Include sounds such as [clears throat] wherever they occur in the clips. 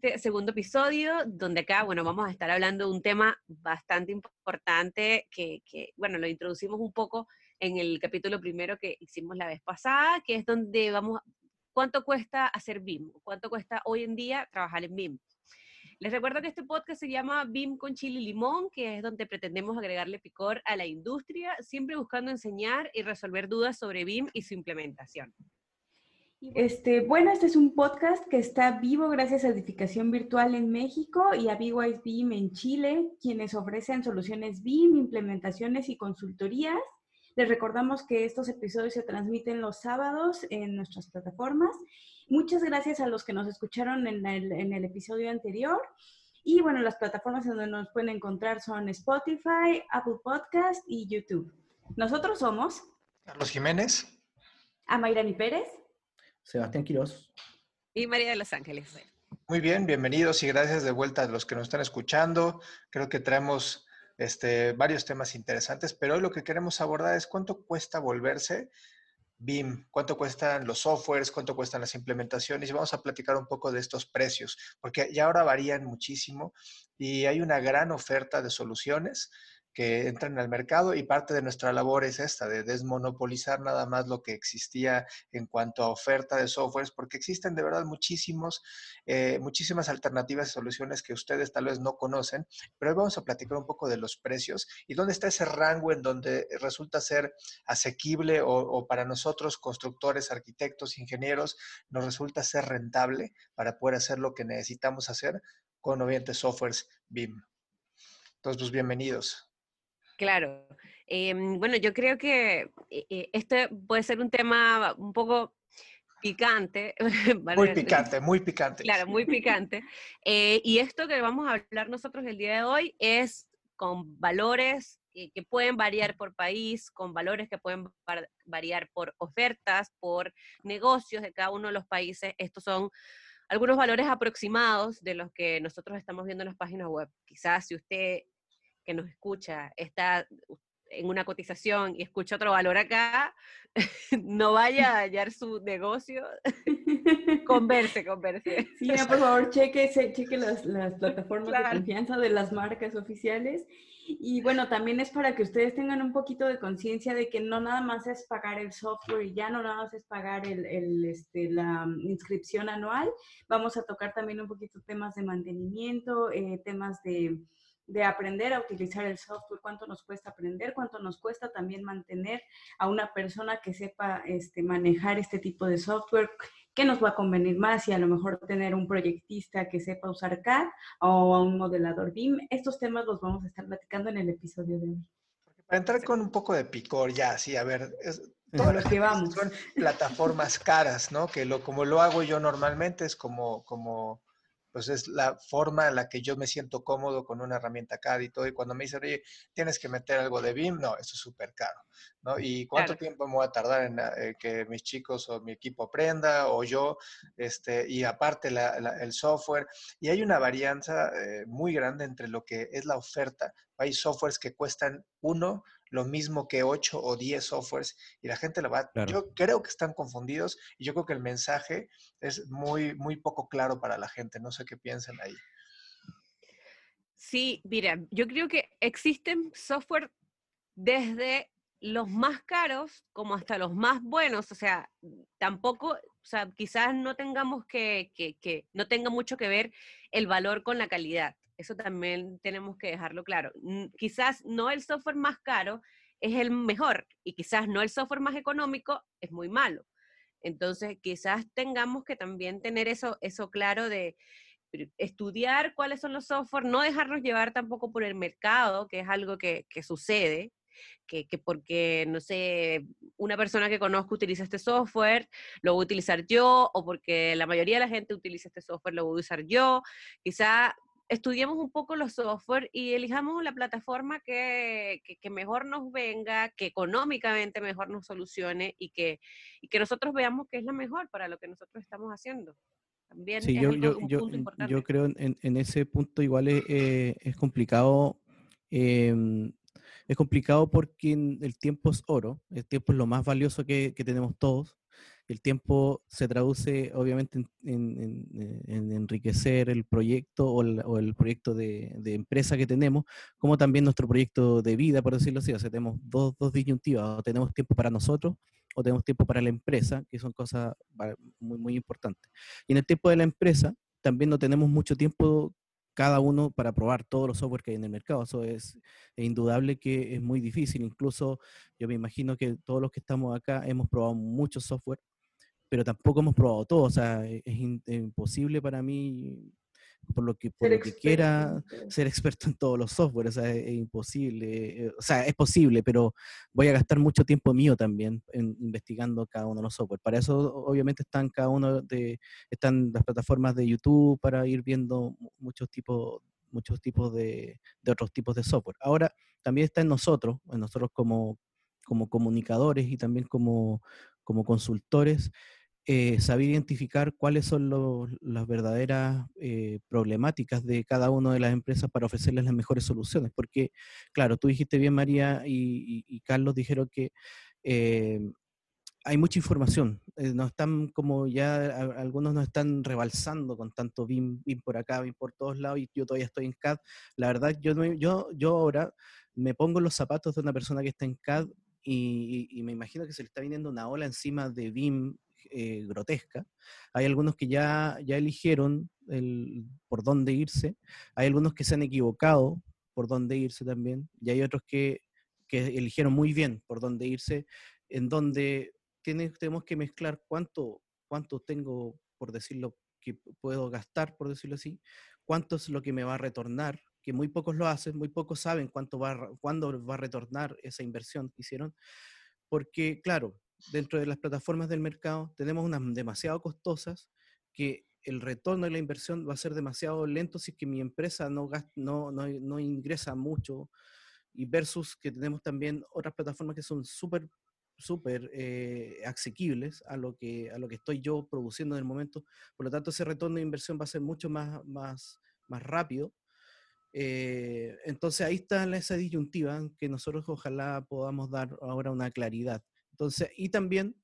Este segundo episodio, donde acá, bueno, vamos a estar hablando de un tema bastante importante que, que, bueno, lo introducimos un poco en el capítulo primero que hicimos la vez pasada, que es donde vamos, ¿cuánto cuesta hacer BIM? ¿Cuánto cuesta hoy en día trabajar en BIM? Les recuerdo que este podcast se llama BIM con chile limón, que es donde pretendemos agregarle picor a la industria, siempre buscando enseñar y resolver dudas sobre BIM y su implementación. Este, bueno, este es un podcast que está vivo gracias a Edificación Virtual en México y a BYS BIM en Chile, quienes ofrecen soluciones BIM, implementaciones y consultorías. Les recordamos que estos episodios se transmiten los sábados en nuestras plataformas. Muchas gracias a los que nos escucharon en el, en el episodio anterior. Y bueno, las plataformas en donde nos pueden encontrar son Spotify, Apple Podcast y YouTube. Nosotros somos Carlos Jiménez, Amairani Pérez, Sebastián Quirós. Y María de los Ángeles. Muy bien, bienvenidos y gracias de vuelta a los que nos están escuchando. Creo que traemos este, varios temas interesantes, pero hoy lo que queremos abordar es cuánto cuesta volverse BIM, cuánto cuestan los softwares, cuánto cuestan las implementaciones y vamos a platicar un poco de estos precios, porque ya ahora varían muchísimo y hay una gran oferta de soluciones que entran al mercado y parte de nuestra labor es esta, de desmonopolizar nada más lo que existía en cuanto a oferta de softwares, porque existen de verdad muchísimos, eh, muchísimas alternativas y soluciones que ustedes tal vez no conocen, pero hoy vamos a platicar un poco de los precios y dónde está ese rango en donde resulta ser asequible o, para nosotros, constructores, arquitectos, ingenieros, nos resulta ser rentable para poder hacer lo que necesitamos hacer con obviamente softwares BIM. Entonces, pues bienvenidos. Claro. Eh, bueno, yo creo que eh, este puede ser un tema un poco picante. [laughs] Muy picante, muy picante. Claro, muy picante. Eh, y esto que vamos a hablar nosotros el día de hoy es con valores que, que pueden variar por país, con valores que pueden variar por ofertas, por negocios de cada uno de los países. Estos son algunos valores aproximados de los que nosotros estamos viendo en las páginas web. Quizás si usted que nos escucha está en una cotización y escucha otro valor acá, [laughs] no vaya a hallar su negocio. [laughs] converse, converse. [laughs] Sí, ya, por favor, cheque, cheque las, las plataformas claro. de confianza de las marcas oficiales. Y bueno, también es para que ustedes tengan un poquito de conciencia de que no nada más es pagar el software y ya no nada más es pagar el, el, este, la inscripción anual. Vamos a tocar también un poquito temas de mantenimiento, eh, temas de de aprender a utilizar el software, cuánto nos cuesta aprender, cuánto nos cuesta también mantener a una persona que sepa este, manejar este tipo de software, qué nos va a convenir más y a lo mejor tener un proyectista que sepa usar CAD o a un modelador BIM. Estos temas los vamos a estar platicando en el episodio de hoy. Para entrar con un poco de picor ya, sí, a ver, es, todas las que vamos. son plataformas caras, ¿no? Que lo, como lo hago yo normalmente es como, como pues es la forma en la que yo me siento cómodo con una herramienta CAD y todo. Y cuando me dicen, oye, tienes que meter algo de BIM, no, eso es súper caro, ¿no? ¿Y cuánto claro. tiempo me voy a tardar en eh, que mis chicos o mi equipo aprenda o yo? Este, y aparte la, la, el software. Y hay una varianza eh, muy grande entre lo que es la oferta. Hay softwares que cuestan uno lo mismo que 8 o 10 softwares y la gente lo va, claro. yo creo que están confundidos y yo creo que el mensaje es muy, muy poco claro para la gente, no sé qué piensan ahí. Sí, mira, yo creo que existen software desde los más caros como hasta los más buenos, o sea, tampoco, o sea, quizás no tengamos que, que, que no tenga mucho que ver el valor con la calidad. Eso también tenemos que dejarlo claro. Quizás no el software más caro es el mejor y quizás no el software más económico es muy malo. Entonces, quizás tengamos que también tener eso, eso claro de estudiar cuáles son los softwares, no dejarnos llevar tampoco por el mercado, que es algo que, que sucede, que, que, porque, no sé, una persona que conozco utiliza este software, lo voy a utilizar yo, o porque la mayoría de la gente utiliza este software, lo voy a usar yo. Quizá estudiemos un poco los software y elijamos la plataforma que, que, mejor nos venga, que económicamente mejor nos solucione y que, y que nosotros veamos que es la mejor para lo que nosotros estamos haciendo. También sí, yo, yo, yo, yo, creo en, en, ese punto igual es, eh, es complicado. Eh, es complicado porque el tiempo es oro, el tiempo es lo más valioso que, que tenemos todos el tiempo se traduce obviamente en, enriquecer el proyecto o el, proyecto de, empresa que tenemos, como también nuestro proyecto de vida, por decirlo así. O sea, tenemos dos, dos disyuntivas, o tenemos tiempo para nosotros o tenemos tiempo para la empresa, que son cosas muy, muy importantes. Y en el tiempo de la empresa, también no tenemos mucho tiempo cada uno para probar todos los software que hay en el mercado. Eso es, indudable que es muy difícil. Incluso yo me imagino que todos los que estamos acá hemos probado mucho software pero tampoco hemos probado todo. O sea, e-, es, imposible para mí, por lo que, por lo que quiera, ser experto en todos los softwares. O sea, es, imposible. Eh, o sea, es posible, pero voy a gastar mucho tiempo mío también en, investigando cada uno de los softwares. Para eso, obviamente, están cada uno de, están las plataformas de YouTube para ir viendo muchos tipos muchos tipos de, de otros tipos de software. Ahora, también está en nosotros, en nosotros como, como comunicadores y también como, como consultores, eh, saber identificar cuáles son las verdaderas eh, problemáticas de cada una de las empresas para ofrecerles las mejores soluciones. Porque, claro, tú dijiste bien, María y, Carlos dijeron que eh, hay mucha información. no están como ya, algunos nos están rebalsando con tanto BIM, BIM por acá, BIM por todos lados, y yo todavía estoy en CAD. La verdad, yo, yo, yo ahora me pongo los zapatos de una persona que está en CAD y, y, me imagino que se le está viniendo una ola encima de BIM eh, grotesca. Hay algunos que ya, ya eligieron el, por dónde irse, hay algunos que se han equivocado por dónde irse también, y hay otros que, que eligieron muy bien por dónde irse, en donde tiene, tenemos que mezclar cuánto, cuánto tengo, por decirlo, que puedo gastar, por decirlo así, cuánto es lo que me va a retornar, que muy pocos lo hacen, muy pocos saben cuánto va, cuándo va a retornar esa inversión que hicieron, porque claro, dentro de las plataformas del mercado tenemos unas demasiado costosas que el retorno de la inversión va a ser demasiado lento si es que mi empresa no, no, no, ingresa mucho y versus que tenemos también otras plataformas que son súper súper eh, asequibles a lo, que, a lo que estoy yo produciendo en el momento. Por lo tanto, ese retorno de inversión va a ser mucho más, más, más rápido. Eh, entonces ahí está esa disyuntiva que nosotros ojalá podamos dar ahora una claridad. Entonces, y también,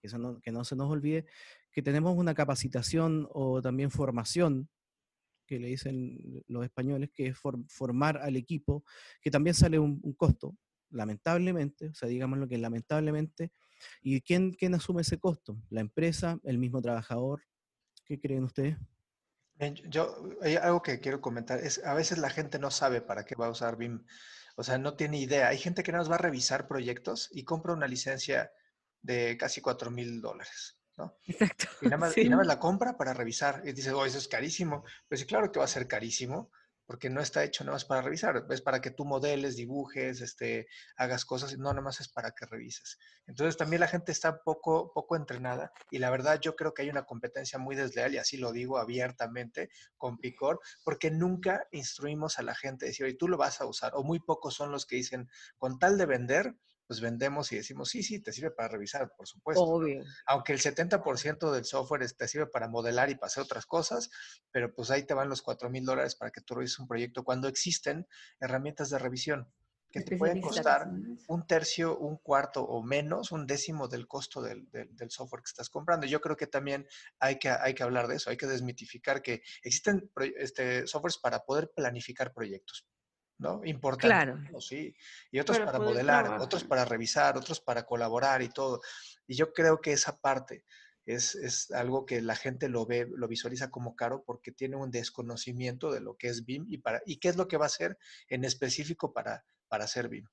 que, no, que no se nos olvide, que tenemos una capacitación o también formación que le dicen los españoles, que es formar al equipo, que también sale un, costo, lamentablemente, o sea, digamos lo que lamentablemente, ¿y quién, quién asume ese costo? ¿La empresa, el mismo trabajador? ¿Qué creen ustedes? Yo, hay algo que quiero comentar, es a veces la gente no sabe para qué va a usar BIM. O sea, no tiene idea. Hay gente que nada más va a revisar proyectos y compra una licencia de casi 4 mil dólares. ¿no? Exacto. Y nada, más, y nada, más, la compra para revisar. Y dice, oh, eso es carísimo. Pues sí, claro que va a ser carísimo, porque no está hecho nada más para revisar, es para que tú modeles, dibujes, este, hagas cosas, no nada más es para que revises. Entonces también la gente está poco, poco entrenada y la verdad yo creo que hay una competencia muy desleal y así lo digo abiertamente con Picor, porque nunca instruimos a la gente, decir, oye, tú lo vas a usar, o muy pocos son los que dicen, con tal de vender, pues vendemos y decimos, sí, sí, te sirve para revisar, por supuesto. Obvio. Aunque el 70% del software te sirve para modelar y para hacer otras cosas, pero pues ahí te van los 4 mil dólares para que tú revises un proyecto cuando existen herramientas de revisión que te pueden costar un tercio, un cuarto o menos, un décimo del costo del, del, software que estás comprando. Yo creo que también hay que, hay que hablar de eso, hay que desmitificar que existen este, softwares para poder planificar proyectos, ¿no? Importante. Claro. Sí. Y otros para, modelar, otros para revisar, otros para colaborar y todo. Y yo creo que esa parte es, es, algo que la gente lo ve, lo visualiza como caro porque tiene un desconocimiento de lo que es BIM y, para, y qué es lo que va a hacer en específico para, para hacer BIM.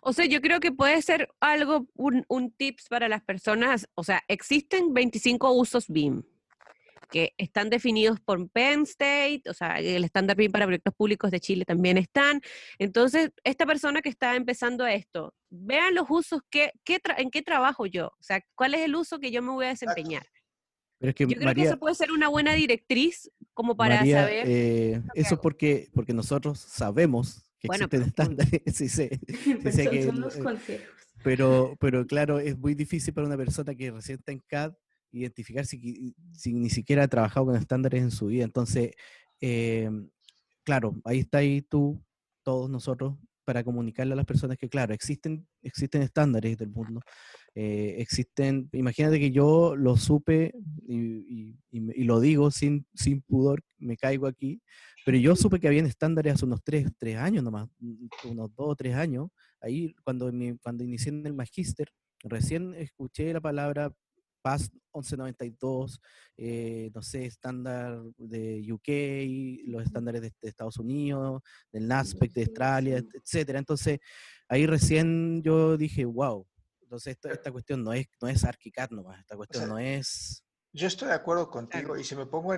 O sea, yo creo que puede ser algo, un, un tips para las personas. O sea, existen 25 usos BIM que están definidos por Penn State, o sea, el estándar BIM para proyectos públicos de Chile también están. Entonces, esta persona que está empezando esto, vean los usos, que, en qué trabajo yo, o sea, cuál es el uso que yo me voy a desempeñar. Yo creo que eso puede ser una buena directriz como para saber. Eh, eso porque, porque nosotros sabemos que existen estándares. sí, sí, que, son los consejos. Pero, pero claro, es muy difícil para una persona que recién está en CAD identificar si, si ni siquiera ha trabajado con estándares en su vida. Entonces, eh, claro, ahí está ahí tú, todos nosotros, para comunicarle a las personas que, claro, existen, existen estándares del mundo. Eh, existen, imagínate que yo lo supe y, y, lo digo sin, sin pudor, me caigo aquí, pero yo supe que habían estándares hace unos tres, tres años nomás, unos dos o tres años, ahí cuando, cuando inicié en el magíster, recién escuché la palabra PAS 1192, eh, no sé, estándar de UK, los estándares de, Estados Unidos, del NASPEC de Australia, etcétera. Entonces, ahí recién yo dije, wow. Entonces, esta, cuestión no es, no es ArchiCAD nomás, esta cuestión no es... Yo estoy de acuerdo contigo y si me pongo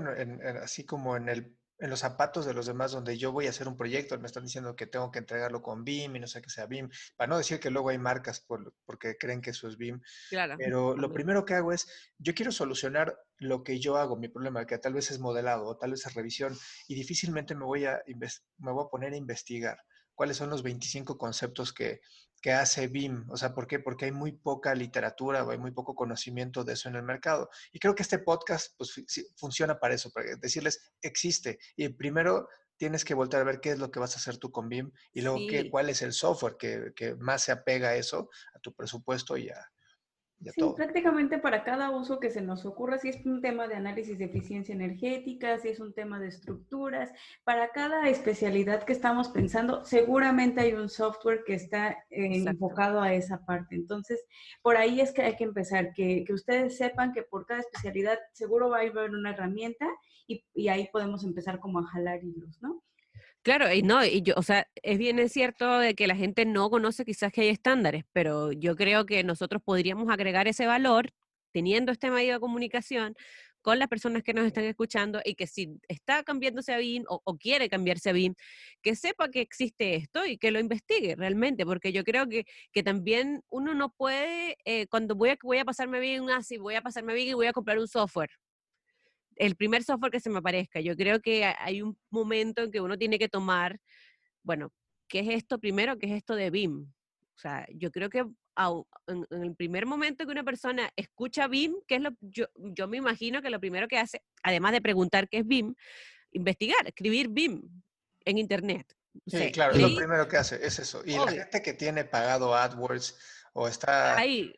así como en el en los zapatos de los demás donde yo voy a hacer un proyecto, me están diciendo que tengo que entregarlo con BIM y no sé qué sea BIM, para no decir que luego hay marcas por, porque creen que eso es BIM. Claro. Pero lo primero que hago es, yo quiero solucionar lo que yo hago, mi problema, que tal vez es modelado o tal vez es revisión, y difícilmente me voy a, me voy a poner a investigar cuáles son los 25 conceptos que, que hace BIM. O sea, ¿por qué? Porque hay muy poca literatura o hay muy poco conocimiento de eso en el mercado. Y creo que este podcast pues, funciona para eso, para decirles, existe. Y primero tienes que volver a ver qué es lo que vas a hacer tú con BIM y luego qué, cuál es el software que, que, más se apega a eso, a tu presupuesto y a, Sí, prácticamente para cada uso que se nos ocurra, si es un tema de análisis de eficiencia energética, si es un tema de estructuras, para cada especialidad que estamos pensando, seguramente hay un software que está eh, enfocado a esa parte. Entonces, por ahí es que hay que empezar, que, que, ustedes sepan que por cada especialidad seguro va a haber una herramienta y, y ahí podemos empezar como a jalar hilos, ¿no? Claro, y no, y yo, o sea, es bien cierto de que la gente no conoce quizás que hay estándares, pero yo creo que nosotros podríamos agregar ese valor teniendo este medio de comunicación con las personas que nos están escuchando y que si está cambiándose a BIM o, quiere cambiarse a BIM, que sepa que existe esto y que lo investigue realmente, porque yo creo que, que también uno no puede, eh, cuando voy a, voy a pasarme bien, así voy a pasarme bien y voy a comprar un software, el primer software que se me aparezca. Yo creo que hay un momento en que uno tiene que tomar, bueno, ¿qué es esto primero? ¿Qué es esto de BIM? O sea, yo creo que en, el primer momento que una persona escucha BIM, que es lo, yo, yo me imagino que lo primero que hace, además de preguntar qué es BIM, investigar, escribir BIM en Internet. Sí, claro, es lo primero que hace, es eso. Y la gente que tiene pagado AdWords o está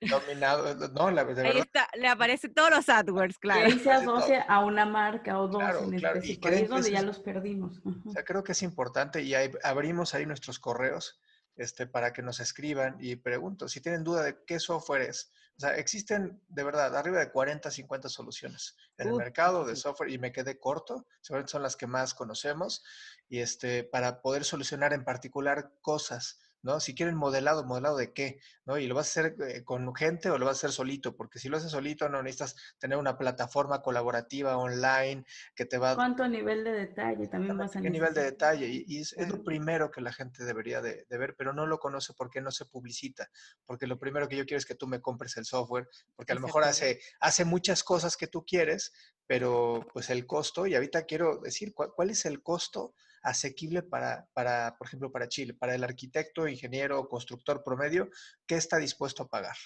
dominado. No, la, de Ahí está, le aparecen todos los AdWords, claro. Ahí se asocia a una marca o dos en claro. específico. Ahí es donde ya los perdimos. O sea, creo que es importante y abrimos ahí nuestros correos este, para que nos escriban y pregunto si tienen duda de qué software es. O sea, existen de verdad arriba de 40, 50 soluciones en el mercado de software y me quedé corto, seguramente son las que más conocemos y este, para poder solucionar en particular cosas ¿no? Si quieren modelado, ¿modelado de qué? ¿no? Y lo vas a hacer eh, con gente o lo vas a hacer solito, porque si lo haces solito no necesitas tener una plataforma colaborativa online que te va... ¿Cuánto nivel de detalle también vas a ¿Qué nivel de detalle? Y, es, lo primero que la gente debería de, ver, pero no lo conoce porque no se publicita, porque lo primero que yo quiero es que tú me compres el software, porque a lo mejor hace, hace muchas cosas que tú quieres, pero pues el costo, y ahorita quiero decir, cuál es el costo? Asequible para, para, por ejemplo, para Chile, para el arquitecto, ingeniero o constructor promedio, ¿qué está dispuesto a pagar?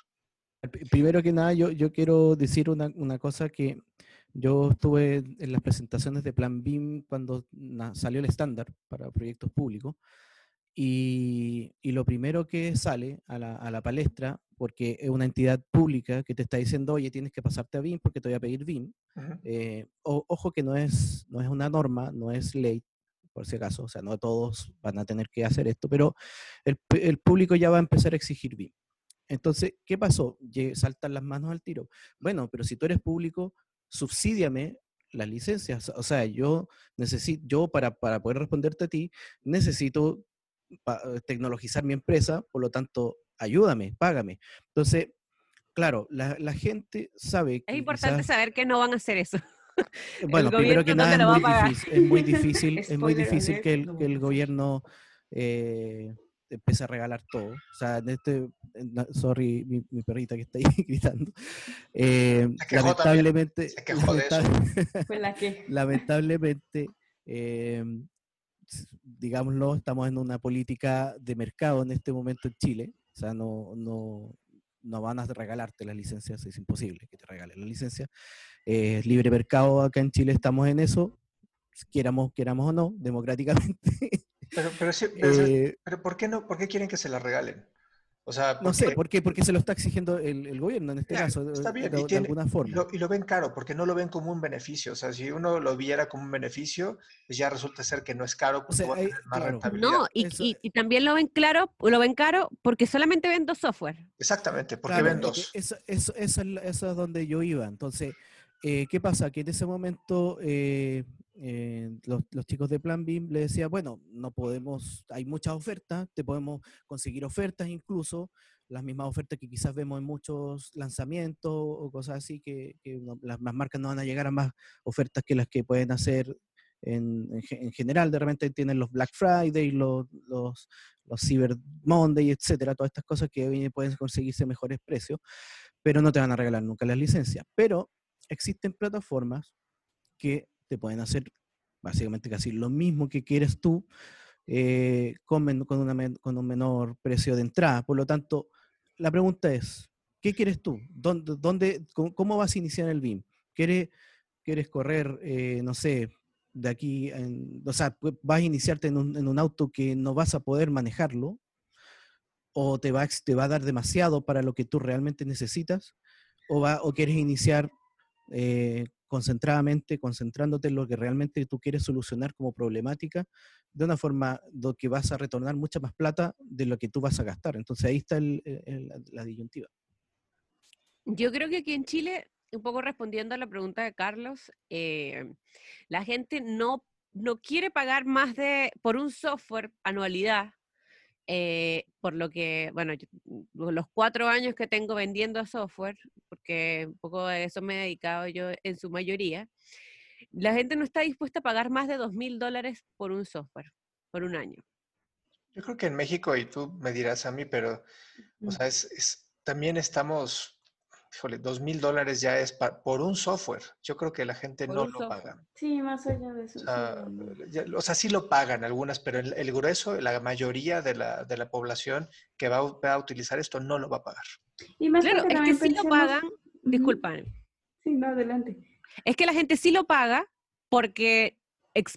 Primero que nada, yo, yo quiero decir una, una cosa que yo estuve en las presentaciones de Plan BIM cuando salió el estándar para proyectos públicos y, y, lo primero que sale a la, a la, palestra, porque es una entidad pública que te está diciendo, oye, tienes que pasarte a BIM porque te voy a pedir BIM. Eh, ojo que no es, no es una norma, no es ley, por si acaso, o sea, no todos van a tener que hacer esto, pero el, el público ya va a empezar a exigir BIM. Entonces, ¿qué pasó? Saltan las manos al tiro. Bueno, pero si tú eres público, subsídiame las licencias. O sea, yo necesito, yo para, para poder responderte a ti, necesito tecnologizar mi empresa, por lo tanto, ayúdame, págame. Entonces, claro, la, la gente sabe que... Es importante saber que no van a hacer eso. [laughs] Bueno, primero que nada es muy, difícil, es muy difícil, [laughs] es muy difícil, que el, que el gobierno eh, empiece a regalar todo. O sea, en este, sorry, mi, perrita que está ahí [laughs] gritando. Eh, lamentablemente, lamentablemente, eh, digámoslo, estamos en una política de mercado en este momento en Chile. O sea, no, no, no van a regalarte las licencias, es imposible que te regalen la licencia. Es libre mercado acá en Chile, estamos en eso, queramos, queramos o no, [laughs] democráticamente. Pero, pero, eh, pero, ¿por qué no? ¿Por qué quieren que se la regalen? O sea, no sé, ¿por qué? Porque se lo está exigiendo el, gobierno en este caso, está bien, de, alguna forma. Y lo, ven caro, porque no lo ven como un beneficio. O sea, si uno lo viera como un beneficio, pues ya resulta ser que no es caro, porque va a tener más rentabilidad. No, y, también lo ven claro, lo ven caro porque solamente ven dos software. Exactamente, porque ven dos. Eso, eso, eso, es donde yo iba. Entonces, eh, ¿qué pasa? Que en ese momento eh, eh, los, chicos de Plan BIM le decía, bueno, no podemos, hay muchas ofertas, te podemos conseguir ofertas incluso, las mismas ofertas que quizás vemos en muchos lanzamientos o cosas así, que, las, marcas no van a llegar a más ofertas que las que pueden hacer en, general. De repente tienen los Black Friday, los, los, los Cyber Monday, etcétera, todas estas cosas que pueden conseguirse mejores precios, pero no te van a regalar nunca las licencias. Pero existen plataformas que te pueden hacer básicamente casi lo mismo que quieres tú eh, con, con, con, un menor precio de entrada. Por lo tanto, la pregunta es, ¿qué quieres tú? ¿Dónde, dónde cómo, vas a iniciar el BIM? ¿Quieres, quieres correr, eh, no sé, de aquí, o sea, vas a iniciarte en un, en un, auto que no vas a poder manejarlo? ¿O te va, te va a dar demasiado para lo que tú realmente necesitas? ¿O, va, o quieres iniciar eh, concentradamente, concentrándote en lo que realmente tú quieres solucionar como problemática, de una forma donde que vas a retornar mucha más plata de lo que tú vas a gastar. Entonces ahí está la disyuntiva. Yo creo que aquí en Chile, un poco respondiendo a la pregunta de Carlos, eh, la gente no, no quiere pagar más de, por un software anualidad, eh, por lo que, bueno, mm, los cuatro años que tengo vendiendo software, porque un poco de eso me he dedicado yo en su mayoría, la gente no está dispuesta a pagar más de dos mil dólares por un software, por un año. Yo creo que en México, y tú me dirás a mí, pero, o sea, es también estamos híjole, dos mil dólares ya es por un software. Yo creo que la gente no lo paga. Sí, más allá de eso. O sea, sí, lo pagan algunas, pero el, grueso, la mayoría de la, de la población que va, a utilizar esto no lo va a pagar. Y más claro, es que sí lo pagan, disculpan. Sí, no, adelante. Es que la gente sí lo paga porque,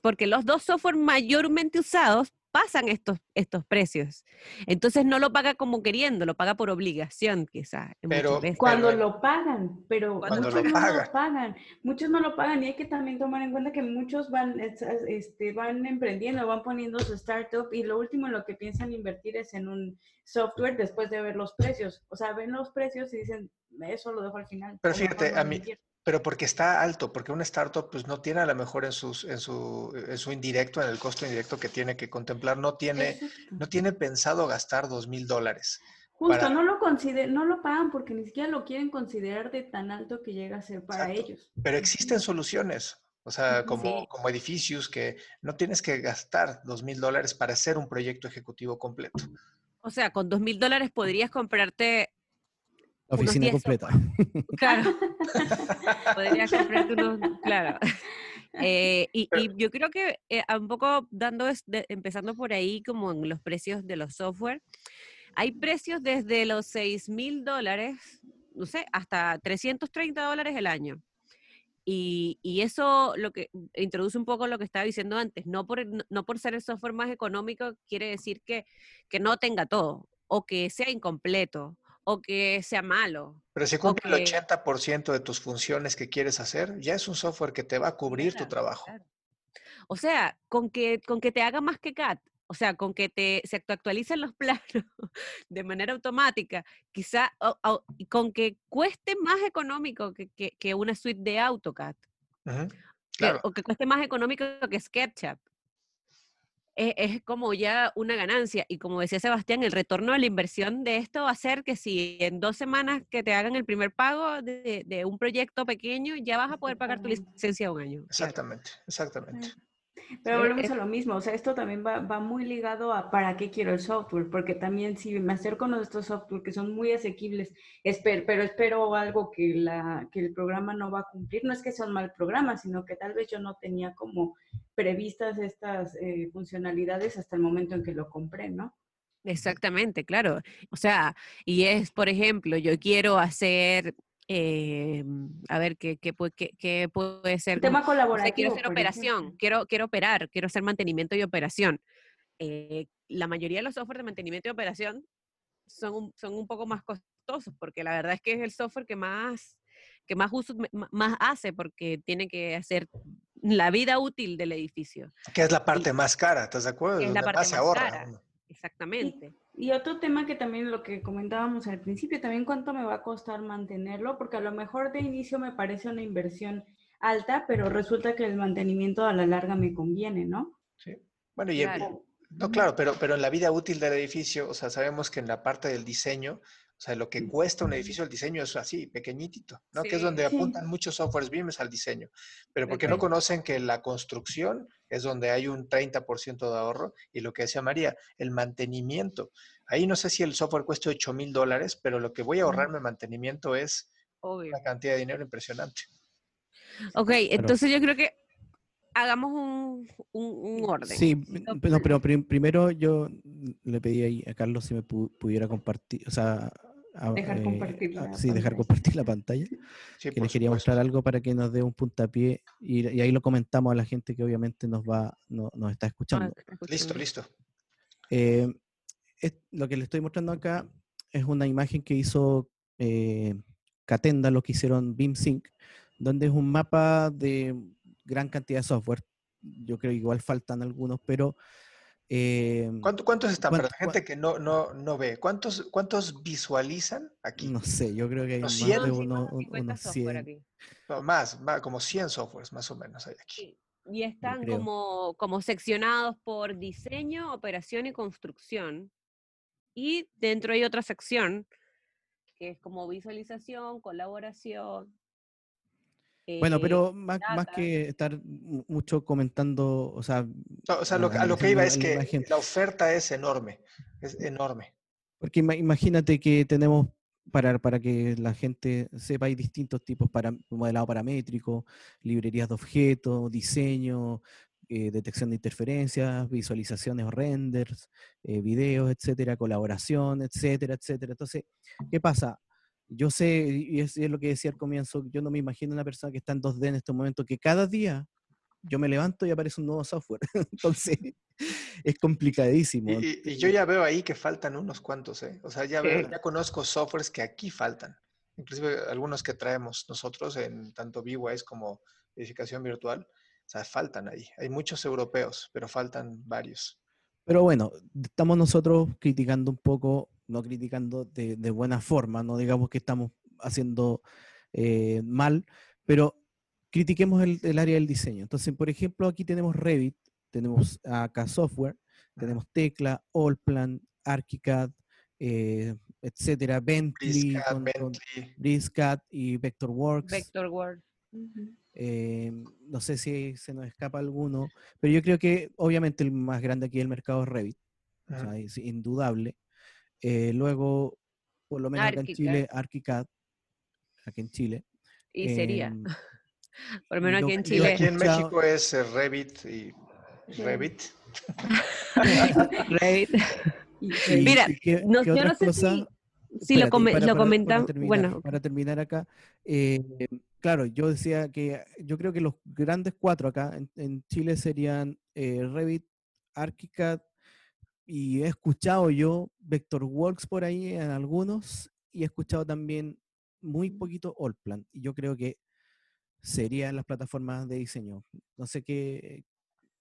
porque los dos software mayormente usados pasan estos, estos precios. Entonces no lo paga como queriendo, lo paga por obligación quizás. Pero cuando lo pagan, pero muchos no lo pagan, muchos no lo pagan y hay que también tomar en cuenta que muchos van, este, van emprendiendo, van poniendo su startup y lo último en lo que piensan invertir es en un software después de ver los precios. O sea, ven los precios y dicen, eso lo dejo al final. Pero fíjate, a mí, pero porque está alto, porque una startup pues no tiene a lo mejor en, sus, en, su, en su indirecto, en el costo indirecto que tiene que contemplar, no tiene, no tiene pensado gastar dos mil dólares. Justo, no lo no lo pagan porque ni siquiera lo quieren considerar de tan alto que llega a ser para ellos. Pero existen soluciones, o sea, como, como edificios que no tienes que gastar dos mil dólares para hacer un proyecto ejecutivo completo. O sea, con dos mil dólares podrías comprarte oficina completa. [laughs] Claro. [laughs] Podría comprarte unos, claro. [laughs] Eh, y, yo creo que eh, un poco dando, empezando por ahí, como en los precios de los software, hay precios desde los 6 mil dólares, no sé, hasta 330 dólares el año. Y, y, eso lo que introduce un poco lo que estaba diciendo antes, no por, no por ser el software más económico quiere decir que, que no tenga todo o que sea incompleto o que sea malo. Pero si cumple el 80% de tus funciones que quieres hacer, ya es un software que te va a cubrir tu trabajo. O sea, con que, con que te haga más que CAT, o sea, con que te, se actualicen los [laughs] planos de manera automática, quizá, con que cueste más económico que, que, una suite de AutoCAD. o que cueste más económico que SketchUp es, como ya una ganancia. Y como decía Sebastián, el retorno de la inversión de esto va a ser que si en dos semanas que te hagan el primer pago de, un proyecto pequeño, ya vas a poder pagar tu licencia un año. Exactamente, exactamente. Pero volvemos a lo mismo, o sea, esto también va, va, muy ligado a para qué quiero el software, porque también si me acerco a estos software que son muy asequibles, espero, pero espero algo que, la, que el programa no va a cumplir, no es que sea un mal programa, sino que tal vez yo no tenía como previstas estas eh, funcionalidades hasta el momento en que lo compré, ¿no? Exactamente, claro. O sea, y es, por ejemplo, yo quiero hacer eh, a ver qué, qué, qué, puede ser. tema colaborativo. quiero hacer operación, quiero, quiero operar, quiero hacer mantenimiento y operación. Eh, la mayoría de los software de mantenimiento y operación son un, son un poco más costosos, porque la verdad es que es el software que más, que más uso más hace, porque tiene que hacer la vida útil del edificio. Que es la parte más cara, ¿estás de acuerdo? Es la parte más, cara. Exactamente. Y otro tema que también lo que comentábamos al principio, también cuánto me va a costar mantenerlo, porque a lo mejor de inicio me parece una inversión alta, pero resulta que el mantenimiento a la larga me conviene, ¿no? Sí. Bueno, y no, claro, pero, pero en la vida útil del edificio, o sea, sabemos que en la parte del diseño, sea, lo que cuesta un edificio, el diseño es así, pequeñitito, ¿no? que es donde apuntan muchos softwares BIM al diseño. Pero porque no conocen que la construcción es donde hay un 30% de ahorro y lo que decía María, el mantenimiento. Ahí no sé si el software cuesta 8 mil dólares, pero lo que voy a ahorrarme en mantenimiento es una cantidad de dinero impresionante. Ok, entonces yo creo que hagamos un, un, orden. Sí, pero primero yo le pedí a Carlos si me pudiera compartir, o sea, dejar eh, compartir la sí, dejar compartir la pantalla. [laughs] que les quería mostrar algo para que nos dé un puntapié y, y, ahí lo comentamos a la gente que obviamente nos va, no, nos está escuchando. Ah, listo, listo. Eh, lo que le estoy mostrando acá es una imagen que hizo eh, Catenda, lo que hicieron BeamSync, donde es un mapa de gran cantidad de software. Yo creo que igual faltan algunos, pero eh, ¿Cuántos están? Para la gente que no, no, no ve, ¿cuántos, ¿cuántos visualizan aquí? No sé, yo creo que hay más de uno, unos 100. más, más, como 100 softwares más o menos hay aquí. Y están como, como seccionados por diseño, operación y construcción. Y dentro hay otra sección que es como visualización, colaboración, bueno, pero eh, más, más, que estar mucho comentando, o sea... o sea, lo, a lo que iba es que la oferta es enorme, es enorme. Porque imagínate que tenemos, para, para que la gente sepa, hay distintos tipos, para modelado paramétrico, librerías de objetos, diseño, eh, detección de interferencias, visualizaciones o renders, eh, videos, etcétera, colaboración, etcétera, etcétera. Entonces, ¿qué pasa? Yo sé, y es, lo que decía al comienzo, yo no me imagino una persona que está en 2D en este momento, que cada día yo me levanto y aparece un nuevo software. [laughs] Entonces, es complicadísimo. Y, yo ya veo ahí que faltan unos cuantos, ¿eh? O sea, ya, veo, ya conozco softwares que aquí faltan. Inclusive algunos que traemos nosotros en tanto BWise como edificación virtual. O sea, faltan ahí. Hay muchos europeos, pero faltan varios. Pero bueno, estamos nosotros criticando un poco no criticando de, buena forma, no digamos que estamos haciendo eh, mal, pero critiquemos el, área del diseño. Entonces, por ejemplo, aquí tenemos Revit, tenemos acá software, tenemos Tecla, Allplan, ArchiCAD, eh, etcétera, Bentley, BricsCAD, y Vectorworks. Vectorworks. Eh, no sé si se nos escapa alguno, pero yo creo que obviamente el más grande aquí del mercado es Revit, es indudable. Eh, luego, por lo menos acá en Chile, ArchiCAD, aquí en Chile. Y sería. Em, [laughs] por lo menos aquí en Chile. aquí en México es eh, Revit y Revit. Revit. [laughs] Mira, no, yo no sé si, si lo, comentan. bueno. Para terminar acá, eh, claro, yo decía que yo creo que los grandes cuatro acá en, en Chile serían Revit, ArchiCAD, y he escuchado yo Vectorworks por ahí en algunos y he escuchado también muy poquito Allplan. Y yo creo que serían las plataformas de diseño. No sé qué,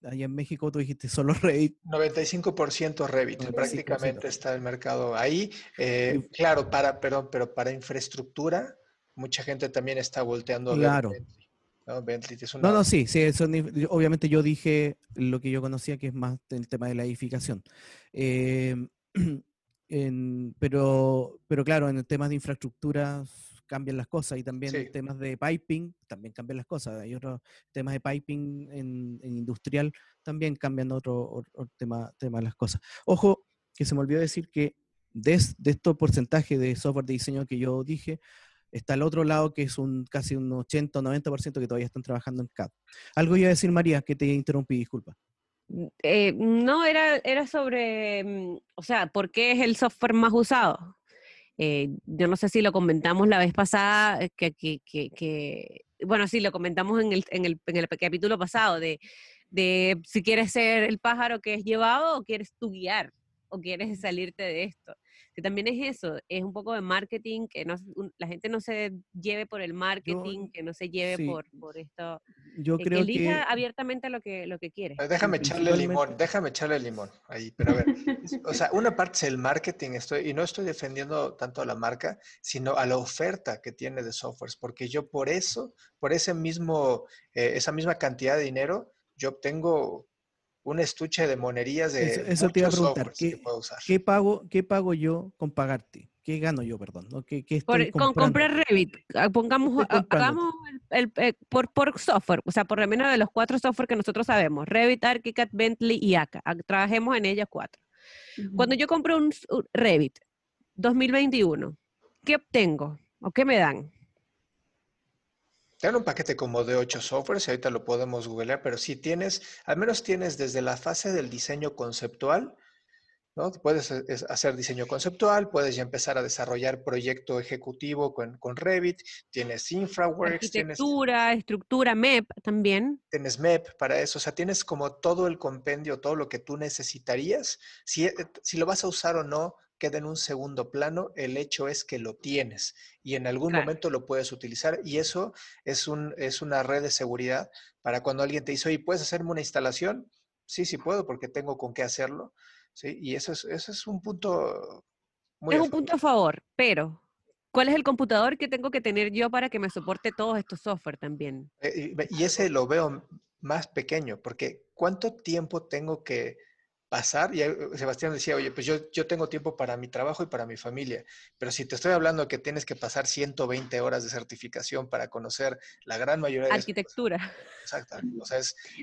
allá en México tú dijiste solo [laughs] Revit. 95% Revit, prácticamente está el mercado ahí. Eh, claro, para, perdón, pero para infraestructura, mucha gente también está volteando. Claro. ¿No? No, sí, sí obviamente yo dije lo que yo conocía, que es más el tema de la edificación. Em, [clears throat] pero, pero claro, en el tema de infraestructura, cambian las cosas y también temas de piping también cambian las cosas. Hay otros temas de piping en, industrial también cambian otro, tema, tema de las cosas. Ojo, que se me olvidó decir que de, de estos porcentajes de software de diseño que yo dije, está el otro lado que es un casi un 80 o 90% que todavía están trabajando en CAD. Algo iba a decir María, que te interrumpí, disculpa. Mm, eh, no, era, era sobre, mm, o sea, ¿por qué es el software más usado? Eh, yo no sé si lo comentamos la vez pasada, eh, que, que, que, bueno, sí, lo comentamos en el, en el, en el capítulo pasado, de, de si quieres ser el pájaro que es llevado o quieres tú guiar o quieres salirte de esto que también es eso, es un poco de marketing, que no, la gente no se lleve por el marketing, que no se lleve por, por esto. Yo creo que elija abiertamente lo que, lo que quiere. Déjame echarle limón, déjame echarle limón ahí, pero a ver, o sea, una parte es el marketing, estoy, y no estoy defendiendo tanto a la marca, sino a la oferta que tiene de softwares, porque yo por eso, por ese mismo, eh, esa misma cantidad de dinero, yo obtengo un estuche de monerías de eso, te iba a preguntar ¿qué, pago qué pago yo con pagarte qué gano yo perdón con comprar Revit ah, pongamos hagamos el, eh, por, por software o sea por lo menos de los cuatro software que nosotros sabemos Revit ArchiCAD Bentley y ACA ah, trabajemos en ellas cuatro. Cuando yo compro un Revit 2021 qué obtengo o qué me dan te un paquete como de ocho softwares y ahorita lo podemos googlear, pero si tienes, al menos tienes desde la fase del diseño conceptual, ¿no? Puedes eh, hacer diseño conceptual, puedes ya empezar a desarrollar proyecto ejecutivo con, con Revit, tienes InfraWorks, Arquitectura, estructura, MEP también. Tienes MEP para eso, o sea, tienes como todo el compendio, todo lo que tú necesitarías. Si, eh, si lo vas a usar o no, queda en un segundo plano, el hecho es que lo tienes y en algún momento lo puedes utilizar y eso es, un, es una red de seguridad para cuando alguien te dice, oye, ¿puedes hacerme una instalación? Sí, sí puedo porque tengo con qué hacerlo. ¿sí? Y eso es, eso es un punto muy... Es un punto a favor, pero ¿cuál es el computador que tengo que tener yo para que me soporte todos estos software también? Eh, y ese lo veo más pequeño porque ¿cuánto tiempo tengo que pasar, y Sebastián decía, oye, pues yo, yo tengo tiempo para mi trabajo y para mi familia, pero si te estoy hablando que tienes que pasar 120 horas de certificación para conocer la gran mayoría de... Arquitectura. Exacto.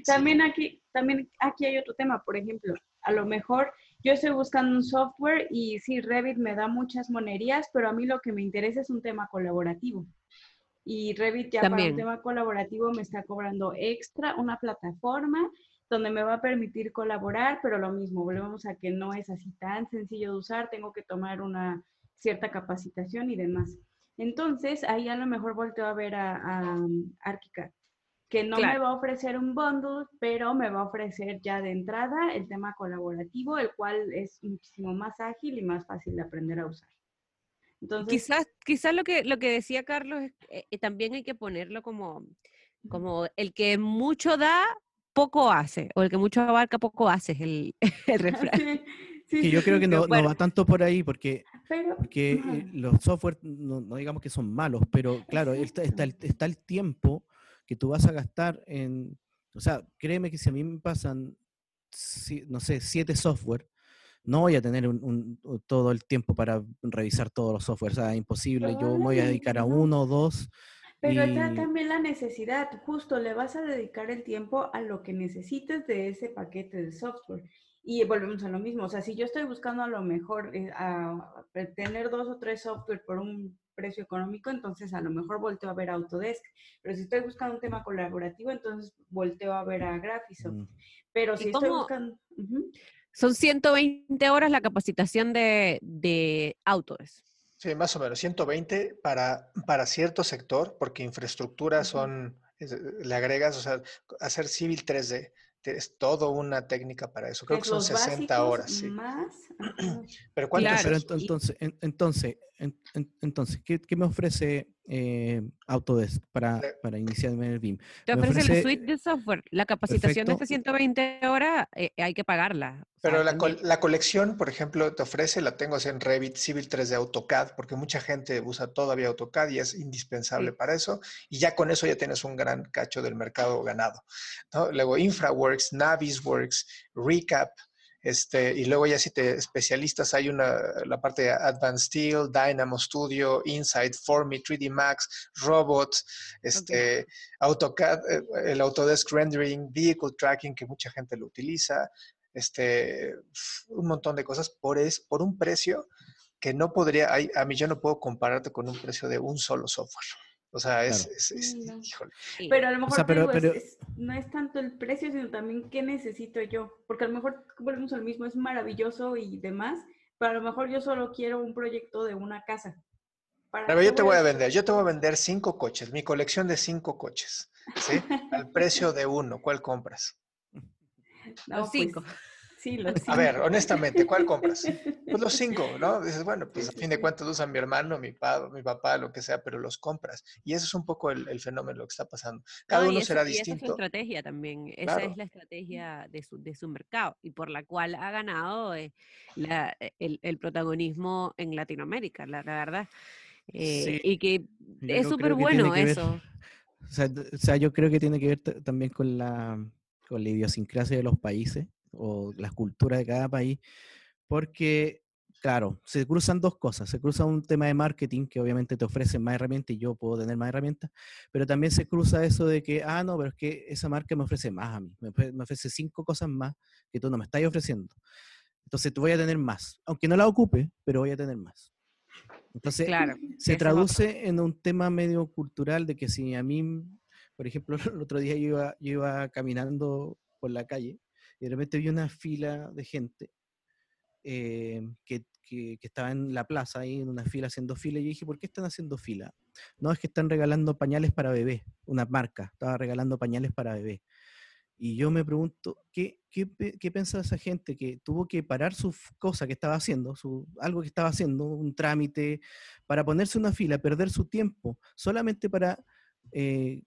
también, aquí, también aquí hay otro tema, por ejemplo, a lo mejor yo estoy buscando un software y sí, Revit me da muchas monerías, pero a mí lo que me interesa es un tema colaborativo. Y Revit ya para un tema colaborativo me está cobrando extra una plataforma donde me va a permitir colaborar, pero lo mismo, volvemos a que no es así tan sencillo de usar, tengo que tomar una cierta capacitación y demás. Entonces, ahí a lo mejor volteo a ver a, a um, Archicad, que no me va a ofrecer un bundle, pero me va a ofrecer ya de entrada el tema colaborativo, el cual es muchísimo más ágil y más fácil de aprender a usar. Entonces, quizás, quizás lo que, lo que decía Carlos, es, eh, también hay que ponerlo como, como el que mucho da, poco hace, o el que mucho abarca, poco hace, es el, [laughs] el [laughs] refrán. que yo creo que no, no, va tanto por ahí, porque, porque eh, los software, no, digamos que son malos, pero claro, está, está, el, está el tiempo que tú vas a gastar en, o sea, créeme que si a mí me pasan, no sé, siete software, no voy a tener un, todo el tiempo para revisar todos los software, o sea, imposible. Yo me voy a dedicar a uno o dos pero está también la necesidad, justo le vas a dedicar el tiempo a lo que necesites de ese paquete de software. Y volvemos a lo mismo, o sea, si yo estoy buscando a lo mejor eh, a, tener dos o tres software por un precio económico, entonces a lo mejor volteo a ver a Autodesk. Pero si estoy buscando un tema colaborativo, entonces volteo a ver a Graphisoft. Mm. Pero si estoy buscando... Son 120 horas la capacitación de, de Autodesk. Sí, más o menos, 120 para, para cierto sector, porque infraestructura son, le agregas, o sea, hacer civil 3D, es todo una técnica para eso. Creo que son 60 horas. Sí. Más. [clears throat] Pero, claro, entonces, entonces, entonces, ¿qué, ¿qué, me ofrece eh, Autodesk para, para iniciarme en el BIM? Te ofrece, el suite de software. La capacitación de estas 120 horas eh, hay que pagarla. Pero la, la, colección, por ejemplo, te ofrece, la tengo en Revit, Civil 3 de AutoCAD, porque mucha gente usa todavía AutoCAD y es indispensable para eso. Y ya con eso ya tienes un gran cacho del mercado ganado. ¿no? Luego InfraWorks, Navisworks, Recap, Este, y luego ya si te especialistas, hay una, la parte de Advanced Steel, Dynamo Studio, Insight, Formi, 3D Max, Robot, este, AutoCAD, eh, el Autodesk Rendering, Vehicle Tracking, que mucha gente lo utiliza, este, un montón de cosas por, es, por un precio que no podría, a mí yo no puedo compararte con un precio de un solo software. O sea, es, híjole. Pero a lo mejor no es tanto el precio, sino también qué necesito yo. Porque a lo mejor volvemos al mismo, es maravilloso y demás, pero a lo mejor yo solo quiero un proyecto de una casa. pero yo te voy a vender, yo te voy a vender cinco coches, mi colección de cinco coches, ¿sí? [laughs] Al precio de uno, ¿cuál compras? No, pues, cinco. Sí, los A ver, honestamente, ¿cuál compras? [laughs] Pues los cinco, ¿no? Dices, bueno, pues a fin de cuentas usan mi hermano, mi papá, mi papá, lo que sea, pero los compras. Y eso es un poco el, fenómeno, lo que está pasando. Cada uno será distinto. esa es la estrategia también. Esa es la estrategia de su, de su mercado y por la cual ha ganado eh, la, el, el, protagonismo en Latinoamérica, la, verdad. Eh, y que es súper bueno eso. o, sea, o sea, yo creo que tiene que ver también con la, con la idiosincrasia de los países o las culturas de cada país, porque, claro, se cruzan dos cosas. Se cruza un tema de marketing que obviamente te ofrece más herramientas y yo puedo tener más herramientas, pero también se cruza eso de que, ah, no, pero es que esa marca me ofrece más a mí, me, ofrece cinco cosas más que tú no me estás ofreciendo. Entonces, tú voy a tener más, aunque no la ocupe, pero voy a tener más. Entonces, claro, se traduce en un tema medio cultural de que si a mí, por ejemplo, [laughs] el otro día yo iba, yo iba caminando por la calle y de repente vi una fila de gente eh, que, estaba en la plaza, ahí en una fila haciendo fila, y yo dije, ¿por qué están haciendo fila? No, es que están regalando pañales para bebé, una marca, estaba regalando pañales para bebé. Y yo me pregunto, ¿qué, qué, qué pensaba esa gente que tuvo que parar su cosa que estaba haciendo, su, algo que estaba haciendo, un trámite, para ponerse una fila, perder su tiempo, solamente para eh,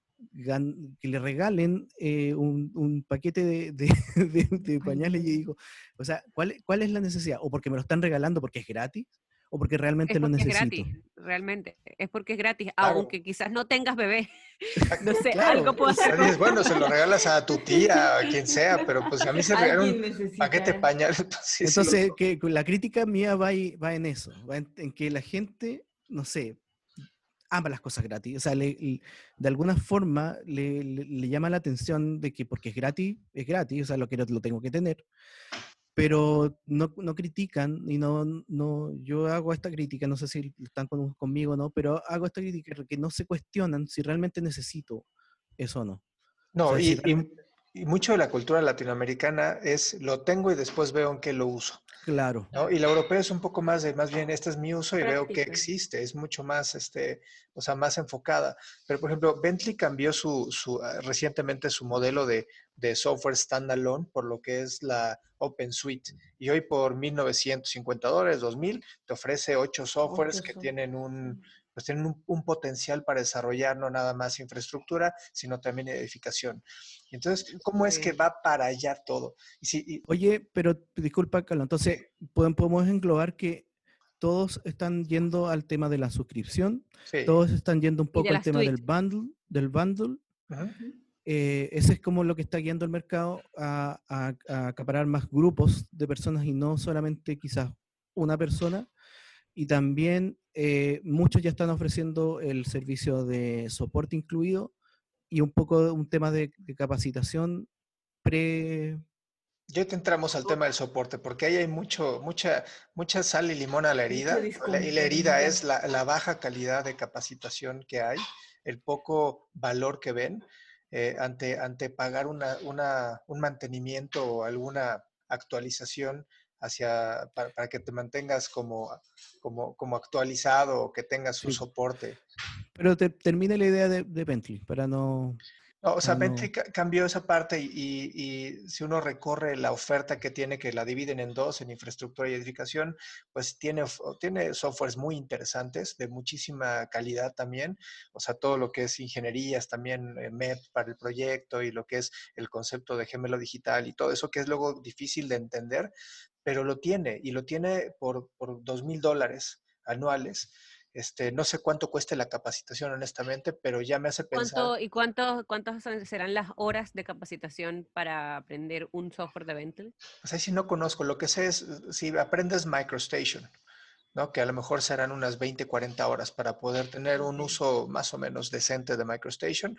que le regalen eh, un, paquete de, de, [laughs] pañales y digo, o sea, ¿cuál, ¿cuál es la necesidad? ¿O porque me lo están regalando porque es gratis? ¿O porque realmente lo necesito? Es gratis, realmente. Es porque es gratis, aunque quizás no tengas bebé. [laughs] No sé, algo puedo hacer. bueno, se lo [laughs] regalas a tu tía, a quien sea, pero pues a mí se regala un paquete de pañales. Pues, Entonces, que la crítica mía va, va en eso, va en que la gente, no sé, ama las cosas gratis. O sea, de alguna forma le, llama la atención de que porque es gratis, es gratis, o sea, lo que lo tengo que tener. Pero no, no critican y no, no, yo hago esta crítica, no sé si están conmigo o no, pero hago esta crítica que no se cuestionan si realmente necesito eso o no. No, y, y mucho de la cultura latinoamericana es lo tengo y después veo en qué lo uso. Claro. Y la europea es un poco más de, más bien, este es mi uso y veo que existe, es mucho más, este, o sea, más enfocada. Pero, por ejemplo, Bentley cambió su, su ah, recientemente su modelo de, de software standalone por lo que es la Open Suite. Y hoy por 1.950 dólares, 2.000, te ofrece ocho softwares que tienen un, pues tienen un, potencial para desarrollar no nada más infraestructura, sino también edificación. entonces, ¿cómo es que va para allá todo? Y si, Oye, pero disculpa, Carlos, entonces podemos englobar que todos están yendo al tema de la suscripción, todos están yendo un poco al tema del bundle, del bundle. Eh, ese es como lo que está guiando el mercado a, a, a acaparar más grupos de personas y no solamente quizás una persona. Y también eh, muchos ya están ofreciendo el servicio de soporte incluido y un poco un tema de, capacitación pre... Yo te entramos al tema del soporte, porque ahí hay mucho, mucha, mucha sal y limón a la herida. y la herida es la, baja calidad de capacitación que hay, el poco valor que ven eh, ante, ante pagar una, una, un mantenimiento o alguna actualización hacia, para, que te mantengas como, como, como actualizado o que tengas un soporte. Pero te, termine la idea de, de Bentley, para no... No, o sea, Bentley cambió esa parte y, si uno recorre la oferta que tiene, que la dividen en dos, en infraestructura y edificación, pues tiene, tiene softwares muy interesantes, de muchísima calidad también. O sea, todo lo que es ingenierías, también eh, MEP para el proyecto y lo que es el concepto de gemelo digital y todo eso que es luego difícil de entender, pero lo tiene y lo tiene por, dos mil dólares anuales. Este, no sé cuánto cueste la capacitación, honestamente, pero ya me hace pensar. ¿Y cuánto, cuántas serán las horas de capacitación para aprender un software de Bentley? O sea, si no conozco, lo que sé es si aprendes MicroStation, ¿no? que a lo mejor serán unas 20, 40 horas para poder tener un uso más o menos decente de MicroStation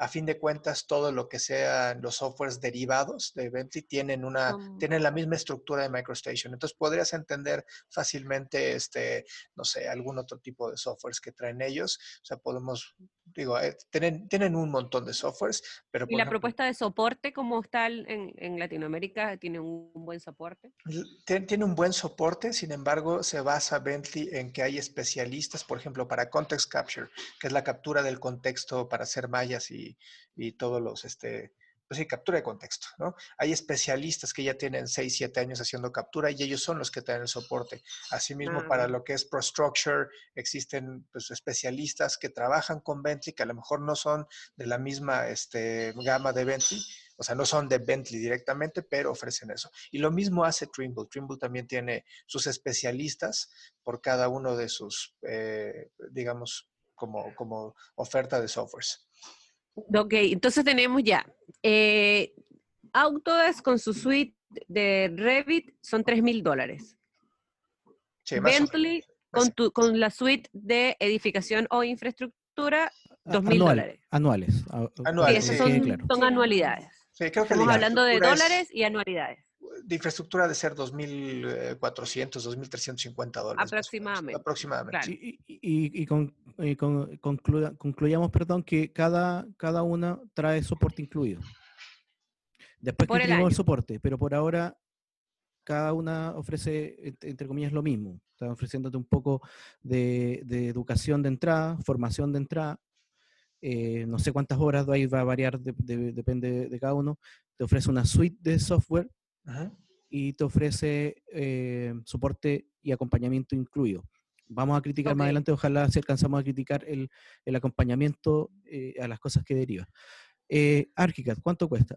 a fin de cuentas, todo lo que sean los softwares derivados de Bentley tienen, una, tienen la misma estructura de MicroStation. Entonces, podrías entender fácilmente, este, no sé, algún otro tipo de softwares que traen ellos. O sea, podemos, digo, eh, tienen, tienen un montón de softwares, pero... ¿Y la propuesta de soporte, cómo está en, en Latinoamérica? ¿Tiene un, buen soporte? Tiene un buen soporte, sin embargo, se basa Bentley en que hay especialistas, por ejemplo, para Context Capture, que es la captura del contexto para hacer mallas y y, todos los, este, pues sí, captura de contexto, ¿no? Hay especialistas que ya tienen 6, 7 años haciendo captura y ellos son los que traen el soporte. Asimismo, para lo que es ProStructure, existen pues, especialistas que trabajan con Bentley, que a lo mejor no son de la misma este, gama de Bentley, o sea, no son de Bentley directamente, pero ofrecen eso. Y lo mismo hace Trimble. Trimble también tiene sus especialistas por cada uno de sus, eh, digamos, como, como oferta de softwares. Ok, entonces tenemos ya. Eh, Autodesk con su suite de Revit son 3 mil dólares. Bentley con, con la suite de edificación o infraestructura, 2 mil dólares. Anuales. Anuales. Sí, son, anualidades. Estamos hablando de dólares y anualidades. De infraestructura de ser 2.400, 2.350 dólares. Aproximadamente. Aproximadamente. Y, y, con, concluyamos perdón, que cada, cada una trae soporte incluido. Después que el, el soporte, pero por ahora cada una ofrece, entre comillas, lo mismo. Está ofreciéndote un poco de, educación de entrada, formación de entrada. Eh, no sé cuántas horas ahí va a variar, depende de cada uno. Te ofrece una suite de software y te ofrece eh, soporte y acompañamiento incluido. Vamos a criticar más adelante, ojalá si alcanzamos a criticar el, acompañamiento eh, a las cosas que deriva. Eh, Archicad, ¿cuánto cuesta?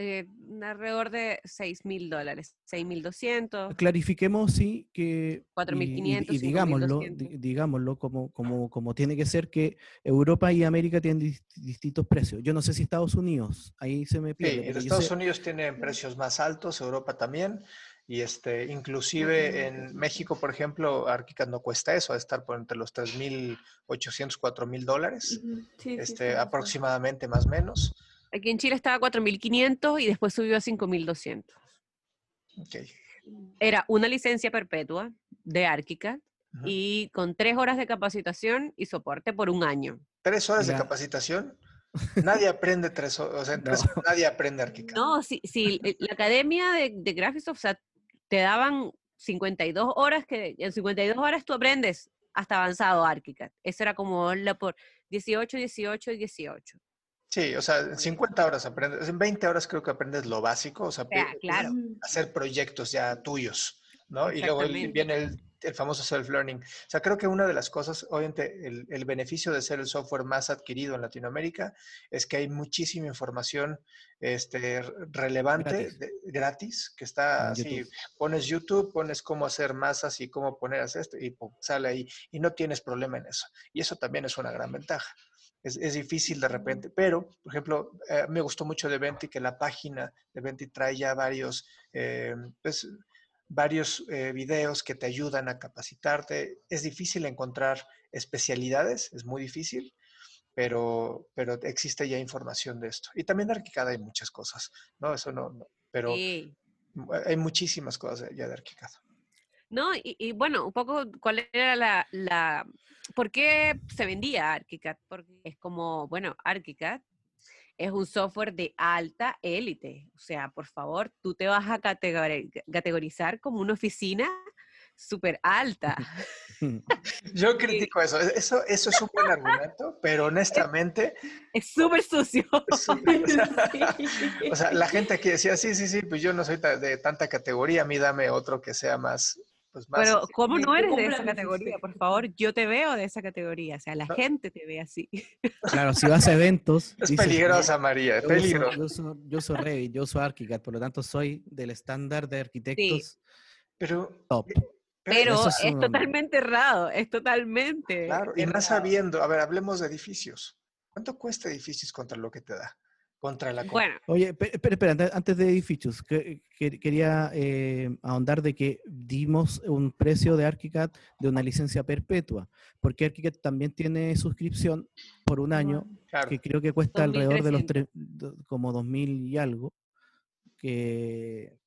Eh, alrededor de 6 mil dólares, 6 mil 200. Clarifiquemos, sí, que... 4.500. Y, y, digámoslo, digámoslo como, como, como tiene que ser que Europa y América tienen distintos precios. Yo no sé si Estados Unidos, ahí se me pierde. Sí, Estados Unidos tiene precios más altos, Europa también. Y este, inclusive en México, por ejemplo, Arquicad no cuesta eso, a estar por entre los 3.800, 4.000 dólares, este, aproximadamente más o menos. Aquí en Chile estaba a 4.500 y después subió a 5.200. Okay. Era una licencia perpetua de Arquicad y con tres horas de capacitación y soporte por un año. ¿Tres horas de capacitación? Nadie [laughs] aprende tres horas, o sea, nadie aprende Arquicad. No, sí, sí, la academia de, de Graphisoft, o sea, te daban 52 horas, que en 52 horas tú aprendes hasta avanzado Arquicad. Eso era como la por 18, 18 y 18. Sí, o sea, en 50 horas aprendes, en 20 horas creo que aprendes lo básico, o sea, claro. hacer proyectos ya tuyos, ¿no? Y luego viene el, el famoso self-learning. O sea, creo que una de las cosas, obviamente, el, el, beneficio de ser el software más adquirido en Latinoamérica es que hay muchísima información este, relevante, gratis, que está así. Pones YouTube, pones cómo hacer masas y cómo poner esto y sale ahí. Y no tienes problema en eso. Y eso también es una gran ventaja es, difícil de repente, pero, por ejemplo, eh, me gustó mucho de Venti que la página de Venti trae ya varios, eh, pues, varios eh, videos que te ayudan a capacitarte. Es difícil encontrar especialidades, es muy difícil, pero, pero existe ya información de esto. Y también de Arquicad hay muchas cosas, ¿no? Eso no, pero hay muchísimas cosas ya de Arquicad. No, y, bueno, un poco cuál era la, la, ¿por qué se vendía ArchiCAD? Porque es como, bueno, ArchiCAD es un software de alta élite. O sea, por favor, tú te vas a categorizar como una oficina súper alta. [laughs] [laughs] Yo critico eso. E, eso. Eso es un buen argumento, pero honestamente... Es súper sucio. [laughs] o, sea, la gente que decía, sí, sí, sí, pues yo no soy de tanta categoría, a mí dame otro que sea más pues, Pero, ¿cómo no eres de esa categoría? Por favor, yo te veo de esa categoría. O sea, la gente te ve así. [laughs] Claro, si vas a eventos. [laughs] Es peligrosa, María, es peligrosa. Yo, soy, yo soy Revit, yo soy Archicad, por lo tanto soy del estándar de arquitectos pero, top. Pero es, totalmente errado, es totalmente. Claro, y más sabiendo, a ver, hablemos de edificios. ¿Cuánto cuesta edificios contra lo que te da? Contra la bueno. Oye, espera, espera, antes de edificios, que, quería eh, ahondar de que dimos un precio de ArchiCAD de una licencia perpetua, porque ArchiCAD también tiene suscripción por un año, que creo que cuesta alrededor de los tres, como dos mil y algo, que,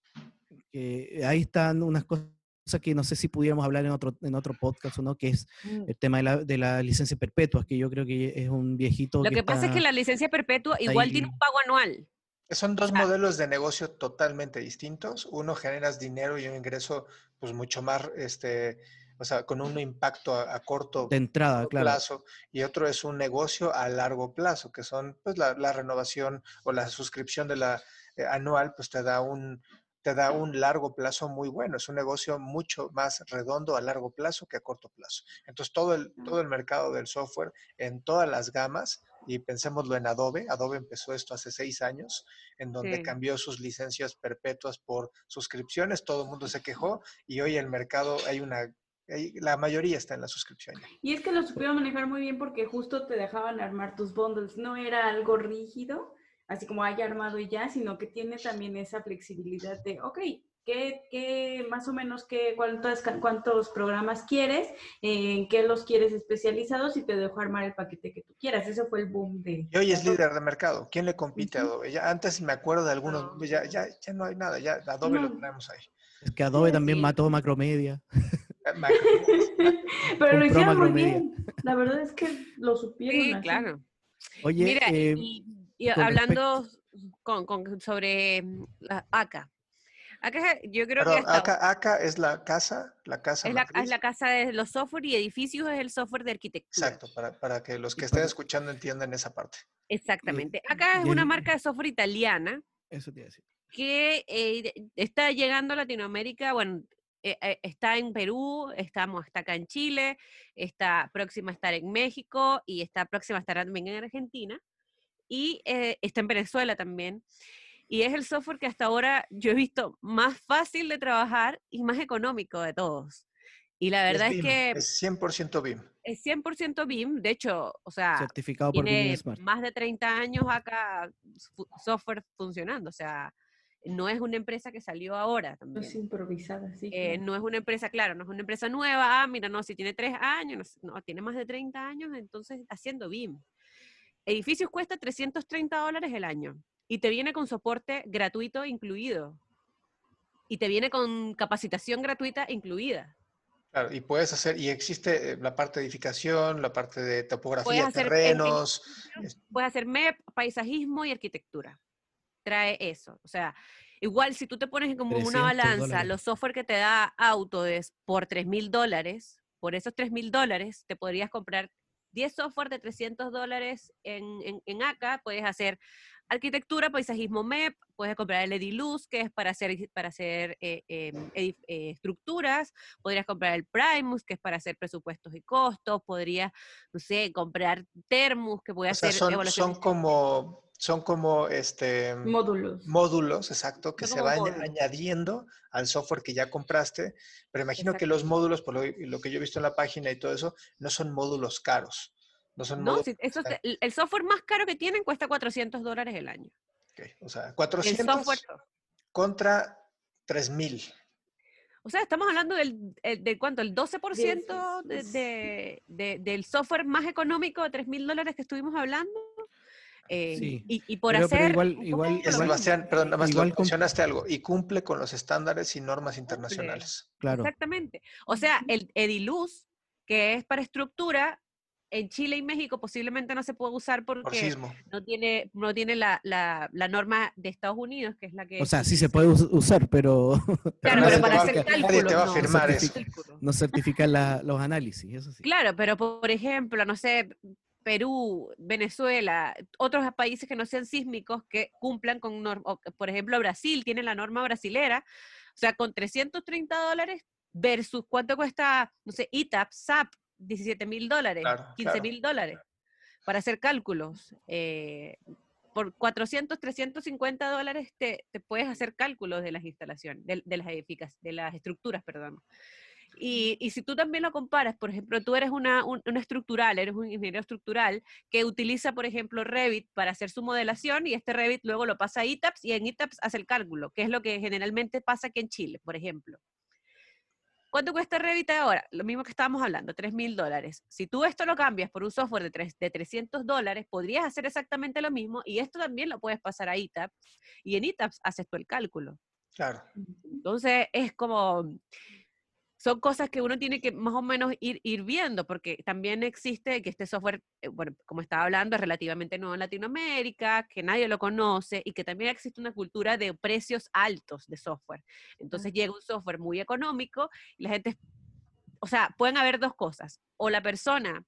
que ahí están unas cosas que no sé si pudiéramos hablar en otro, en otro podcast o no, que es mm. el tema de la, de la licencia perpetua, que yo creo que es un viejito. Lo que, pasa es que la licencia perpetua igual tiene un pago anual. Son dos modelos de negocio totalmente distintos. Uno generas dinero y un ingreso pues mucho más, este, o sea, con un impacto a, corto de entrada, plazo. Y otro es un negocio a largo plazo, que son pues la, la renovación o la suscripción de la eh, anual, pues te da un, te da un largo plazo muy bueno. Es un negocio mucho más redondo a largo plazo que a corto plazo. Entonces, todo el, todo el mercado del software en todas las gamas, y pensémoslo en Adobe, Adobe empezó esto hace seis años, en donde cambió sus licencias perpetuas por suscripciones, todo el mundo se quejó y hoy el mercado hay una la mayoría está en la suscripción. Y es que lo supieron manejar muy bien porque justo te dejaban armar tus bundles, no era algo rígido, así como haya armado y ya, sino que tiene también esa flexibilidad de, ok, ¿qué, qué más o menos qué, cuántos, cuántos programas quieres? ¿En qué los quieres especializados? Y te dejo armar el paquete que tú quieras. Ese fue el boom de... Y hoy es líder de mercado. ¿Quién le compite a Adobe? Ya, antes me acuerdo de algunos, ya, ya, ya no hay nada, ya Adobe lo tenemos ahí. Es que Adobe también mató Macromedia. [laughs] [laughs] Pero lo hicieron muy bien. La verdad es que lo supieron. Sí, claro. Oye, Mira, eh, y hablando con, con, sobre mm, la ACA. ACA, yo creo que... ACA, es la casa, la casa es la, es la, casa de los software y edificios es el software de arquitectura. Exacto, para, para que los que estén escuchando entiendan esa parte. Exactamente. ACA es una marca de software italiana. Eso te decir. Que eh, está llegando a Latinoamérica, bueno, eh, está en Perú, estamos, está acá en Chile, está próxima a estar en México y está próxima a estar también en Argentina y eh, está en Venezuela también. Y es el software que hasta ahora yo he visto más fácil de trabajar y más económico de todos. Y la verdad es, que... Es 100% BIM. Es 100% BIM. De hecho, o sea... Certificado por tiene más de 30 años acá software funcionando. O sea, no es una empresa que salió ahora también. No es improvisada, sí. Eh, no es una empresa, claro, no es una empresa nueva. Ah, mira, no, si tiene 3 años, no, tiene más de 30 años, entonces haciendo BIM. Edificios cuesta 330 dólares el año y te viene con soporte gratuito incluido. Y te viene con capacitación gratuita incluida. Claro, y puedes hacer, y existe eh, la parte de edificación, la parte de topografía, terrenos. puedes hacer MEP, paisajismo y arquitectura. Trae eso. O sea, igual si tú te pones como una balanza los software que te da Autodesk por 3 mil dólares, por esos 3 mil dólares te podrías comprar 10 software de 300 dólares en, en, ACA, puedes hacer arquitectura, paisajismo MEP, puedes comprar el Ediluz, que es para hacer, para hacer eh, em, eh, estructuras, podrías comprar el Primus, que es para hacer presupuestos y costos, podrías, no sé, comprar Termus, que puede hacer... Son, son como son como este módulos. Módulos, exacto, que se van añadiendo al software que ya compraste. Pero imagino que los módulos, por lo, que yo he visto en la página y todo eso, no son módulos caros. No son no, eso el software más caro que tienen cuesta 400 dólares el año. Okay, o sea, 400 contra 3000. O sea, estamos hablando del, de cuánto, el 12% de, de, del software más económico de 3 mil dólares que estuvimos hablando. Eh, y, por hacer... igual, igual, Sebastián, perdón, nada más igual mencionaste algo, y cumple con los estándares y normas internacionales. Claro. Exactamente. O sea, el Ediluz, que es para estructura, en Chile y México posiblemente no se puede usar porque no tiene, no tiene la, la, la, norma de Estados Unidos, que es la que... O sea, sí se puede usar, pero... Claro, pero para hacer cálculos te va a firmar no, eso. No certifica los análisis, eso sí. Claro, pero por ejemplo, no sé, Perú, Venezuela, otros países que no sean sísmicos que cumplan con, por ejemplo, Brasil tiene la norma brasilera, o sea, con 330 dólares versus cuánto cuesta, no sé, ITAP, SAP, 17 mil dólares, 15 mil dólares, para hacer cálculos. Eh, por 400, 350 dólares te, te, puedes hacer cálculos de las instalaciones, de, las edificas, de las estructuras, perdón. Y, y, si tú también lo comparas, por ejemplo, tú eres una, una estructural, eres un ingeniero estructural que utiliza, por ejemplo, Revit para hacer su modelación y este Revit luego lo pasa a ETAPS y en ETAPS hace el cálculo, que es lo que generalmente pasa aquí en Chile, por ejemplo. ¿Cuánto cuesta Revit ahora? Lo mismo que estábamos hablando, 3 mil dólares. Si tú esto lo cambias por un software de, 3, de 300 dólares, podrías hacer exactamente lo mismo y esto también lo puedes pasar a ETAPS y en ETAPS haces tú el cálculo. Claro. Entonces es como, son cosas que uno tiene que más o menos ir, ir viendo, porque también existe que este software, eh, bueno, como estaba hablando, es relativamente nuevo en Latinoamérica, que nadie lo conoce y que también existe una cultura de precios altos de software. Entonces llega un software muy económico y la gente, o sea, pueden haber dos cosas. O la persona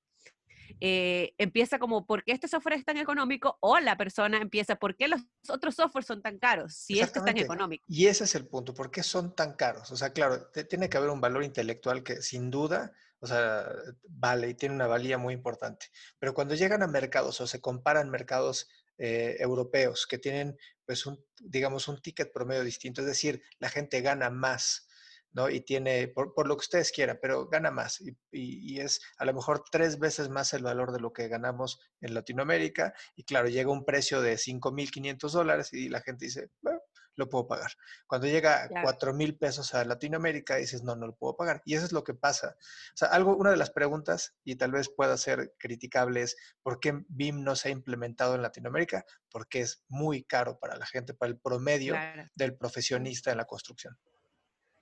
eh, empieza como, ¿por qué este software es tan económico? O la persona empieza, ¿por qué los otros softwares son tan caros? Si este es tan económico. Y ese es el punto, ¿por qué son tan caros? O sea, claro, tiene que haber un valor intelectual que sin duda, o sea, vale y tiene una valía muy importante. Pero cuando llegan a mercados o se comparan mercados eh, europeos que tienen, pues, un, digamos, un ticket promedio distinto, es decir, la gente gana más ¿no? Y tiene, por, lo que ustedes quieran, pero gana más. Y, es a lo mejor tres veces más el valor de lo que ganamos en Latinoamérica. Y claro, llega un precio de 5.500 dólares y la gente dice, bueno, lo puedo pagar. Cuando llega a 4.000 pesos a Latinoamérica, dices, no, no lo puedo pagar. Y eso es lo que pasa. O sea, algo, una de las preguntas, y tal vez pueda ser criticable, es ¿por qué BIM no se ha implementado en Latinoamérica? Porque es muy caro para la gente, para el promedio del profesionista en la construcción.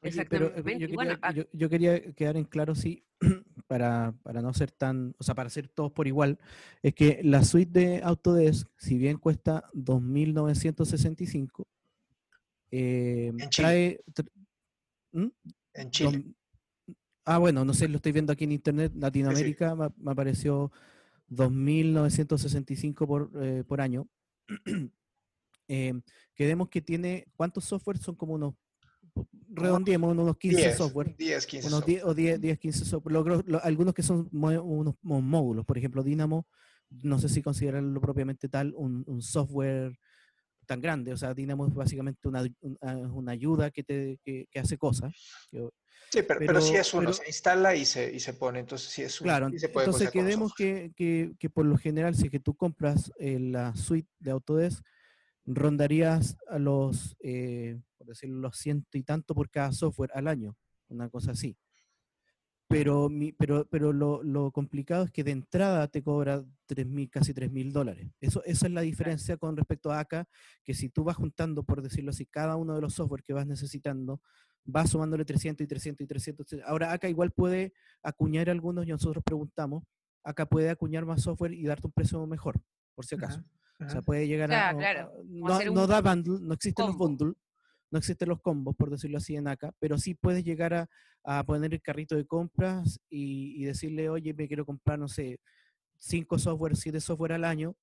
Exactamente. Pero yo, quería, quedar en claro, sí, [clears throat] para, para, no ser tan, o sea, para ser todos por igual, es que la suite de Autodesk, si bien cuesta 2.965, eh, trae... ¿Mm? En Chile. ah, bueno, no sé, lo estoy viendo aquí en Internet, Latinoamérica Me, me, apareció 2.965 por, eh, por año. [clears throat] eh, quedemos que tiene, ¿cuántos software? Son como unos redondeemos unos 15 software. 10, 15 unos 10, o 10, 10 15 software. algunos que son unos, módulos, por ejemplo, Dynamo, no sé si considerarlo propiamente tal, un, un software tan grande. O sea, Dynamo es básicamente una, una, ayuda que, te, que, que hace cosas. Sí, pero, pero, sí es uno, se instala y se, y se pone, entonces sí es uno. Claro, entonces quedemos que, que, que, por lo general, si es que tú compras eh, la suite de Autodesk, rondarías a los, eh, decirlo, los ciento y tanto por cada software al año, una cosa así. Pero, mi, pero, pero lo, lo, complicado es que de entrada te cobra 3.000, casi 3.000 dólares. Eso, esa es la diferencia con respecto a acá, que si tú vas juntando, por decirlo así, cada uno de los software que vas necesitando, vas sumándole 300 y 300 y 300. Ahora acá igual puede acuñar algunos y nosotros preguntamos, acá puede acuñar más software y darte un precio mejor, por si acaso. O sea, puede llegar a... No, no, da bundle, no existen los bundles, no existen los combos, por decirlo así, en acá, pero sí puedes llegar a, a poner el carrito de compras y, y, decirle, oye, me quiero comprar, no sé, cinco software, siete software al año,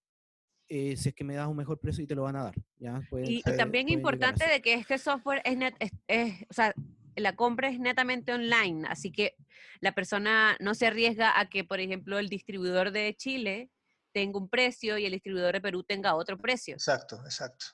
eh, si es que me das un mejor precio y te lo van a dar. ¿ya? y, también importante de que este software es, net, es, es, o sea, la compra es netamente online, así que la persona no se arriesga a que, por ejemplo, el distribuidor de Chile tenga un precio y el distribuidor de Perú tenga otro precio. Exacto, exacto.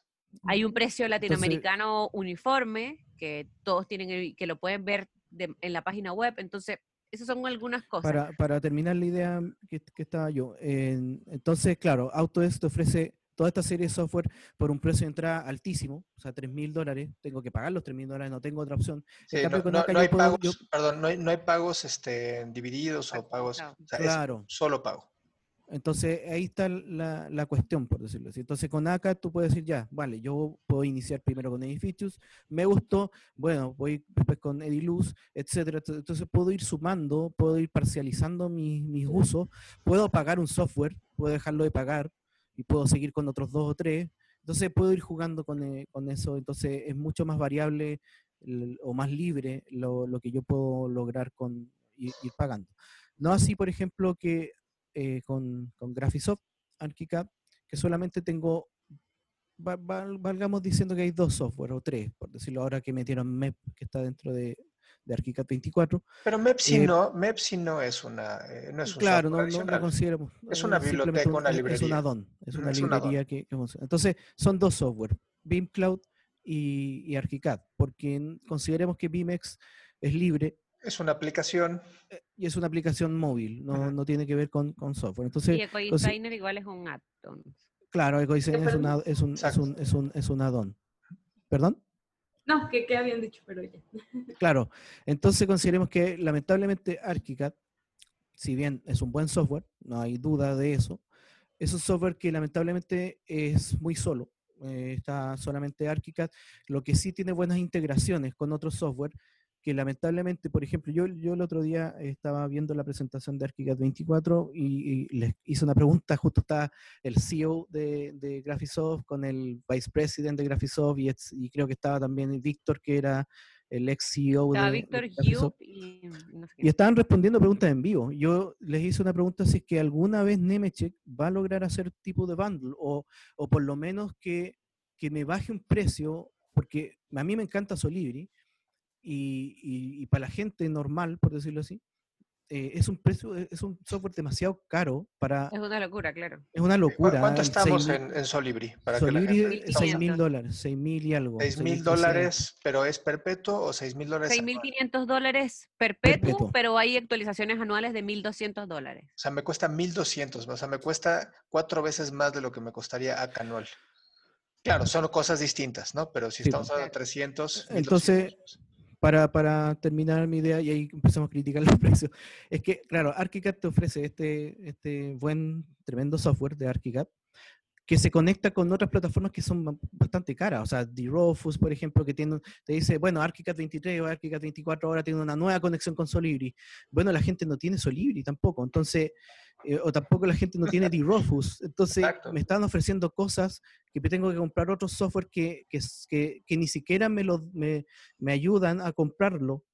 Hay un precio latinoamericano uniforme que todos tienen, que lo pueden ver en la página web, entonces esas son algunas cosas. Para, para terminar la idea que, estaba yo, entonces, claro, Autodesk te ofrece toda esta serie de software por un precio de entrada altísimo, o sea, 3 mil dólares, tengo que pagar los 3 mil dólares, no tengo otra opción. no, hay pagos, perdón, no hay, no hay pagos este, divididos o pagos, claro. solo pago. Entonces, ahí está la, la, cuestión, por decirlo así. Entonces, con ACA tú puedes decir, ya, vale, yo puedo iniciar primero con Edificios, me gustó, bueno, voy después con Ediluz, etcétera. Entonces, puedo ir sumando, puedo ir parcializando mis, mis usos, puedo pagar un software, puedo dejarlo de pagar y puedo seguir con otros dos o tres. Entonces, puedo ir jugando con, eh, con eso. Entonces, es mucho más variable o más libre lo, lo que yo puedo lograr con ir, ir pagando. No así, por ejemplo, que eh, con, con Graphisoft ArchiCAD, que solamente tengo, valgamos diciendo que hay dos software o tres, por decirlo ahora que metieron MEP, que está dentro de, de ArchiCAD 24. Pero MEPSI, eh, no, MEPSI no es una eh, no es un Claro, no, no, considero. Es una biblioteca, una librería. Es una DON, es una librería que, que, funciona. Entonces, son dos software, BIM Cloud y, y ArchiCAD, porque consideremos que BIMEX es libre Es una aplicación. Eh, y es una aplicación móvil, no, no tiene que ver con, con software. Entonces, y EcoDesigner igual es un add-on. Claro, EcoDesigner es, una, es, un, es, un, es, un, es un add-on. ¿Perdón? No, que, que, habían dicho, pero ya. [laughs] Claro, entonces consideremos que lamentablemente ArchiCAD, si bien es un buen software, no hay duda de eso, es un software que lamentablemente es muy solo. Eh, está solamente ArchiCAD, lo que sí tiene buenas integraciones con otros software que lamentablemente, por ejemplo, yo, yo el otro día estaba viendo la presentación de ArchiCAD 24 y, les hice una pregunta, justo está el CEO de, de Graphisoft con el Vice President de Graphisoft y, y creo que estaba también Víctor, que era el ex CEO de, Víctor y, y, estaban respondiendo preguntas en vivo. Yo les hice una pregunta si es que alguna vez Nemetschek va a lograr hacer tipo de bundle o, o por lo menos que, que me baje un precio, porque a mí me encanta Solibri, y, para la gente normal, por decirlo así, eh, es un precio, es un software demasiado caro para... Es una locura, claro. Es una locura. ¿Cuánto estamos en, Solibri? Para Solibri, 6 mil dólares, 6 mil y algo. 6 mil dólares, pero ¿es perpetuo o 6 mil dólares? 6 mil 500 dólares perpetuo, pero hay actualizaciones anuales de 1.200 dólares. O sea, me cuesta 1.200, o sea, me cuesta cuatro veces más de lo que me costaría acá anual. Claro, son cosas distintas, ¿no? Pero si estamos hablando de 300... Entonces para, para, terminar mi idea, y ahí empezamos a criticar [laughs] los precios, es que, claro, ArchiCAD te ofrece este, este buen, tremendo software de ArchiCAD, que se conecta con otras plataformas que son bastante caras. O sea, D-Rofus, por ejemplo, que tiene, te dice, bueno, ArchiCAD 23 o ArchiCAD 24 ahora tiene una nueva conexión con Solibri. Bueno, la gente no tiene Solibri tampoco. Entonces, eh, o tampoco la gente no tiene [laughs] D-Rofus. Entonces, me están ofreciendo cosas que tengo que comprar otro software que, que, que, ni siquiera me, lo, me, me, ayudan a comprarlo.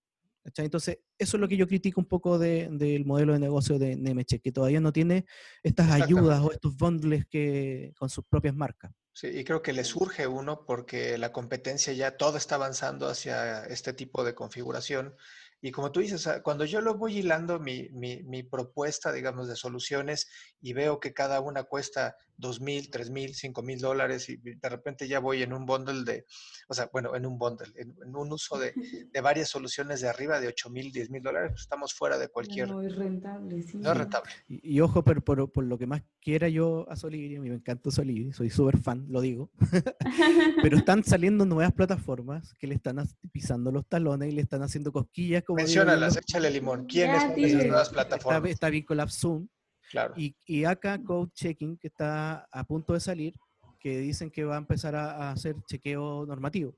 Entonces, eso es lo que yo critico un poco del de, modelo de negocio de Nemeche, que todavía no tiene estas ayudas o estos bundles que, con sus propias marcas. Sí, y creo que le surge uno porque la competencia ya todo está avanzando hacia este tipo de configuración y como tú dices, cuando yo lo voy hilando mi, mi, mi, propuesta, digamos, de soluciones y veo que cada una cuesta dos mil, tres mil, cinco mil dólares y de repente ya voy en un bundle de, o sea, bueno, en un bundle, en, un uso de, [laughs] de, varias soluciones de arriba de ocho mil, diez mil dólares, pues estamos fuera de cualquier... No es rentable, sí. No es rentable. Y, ojo, pero por, por, lo que más quiera yo a Solidity, a mí me encanta Solidity, soy súper fan, lo digo, [laughs] pero están saliendo nuevas plataformas que le están pisando los talones y le están haciendo cosquillas Menciónalas, échale limón. ¿Quiénes son esas nuevas plataformas? Está, bien con Zoom. Claro. Y, y, acá Code Checking, que está a punto de salir, que dicen que va a empezar a, hacer chequeo normativo.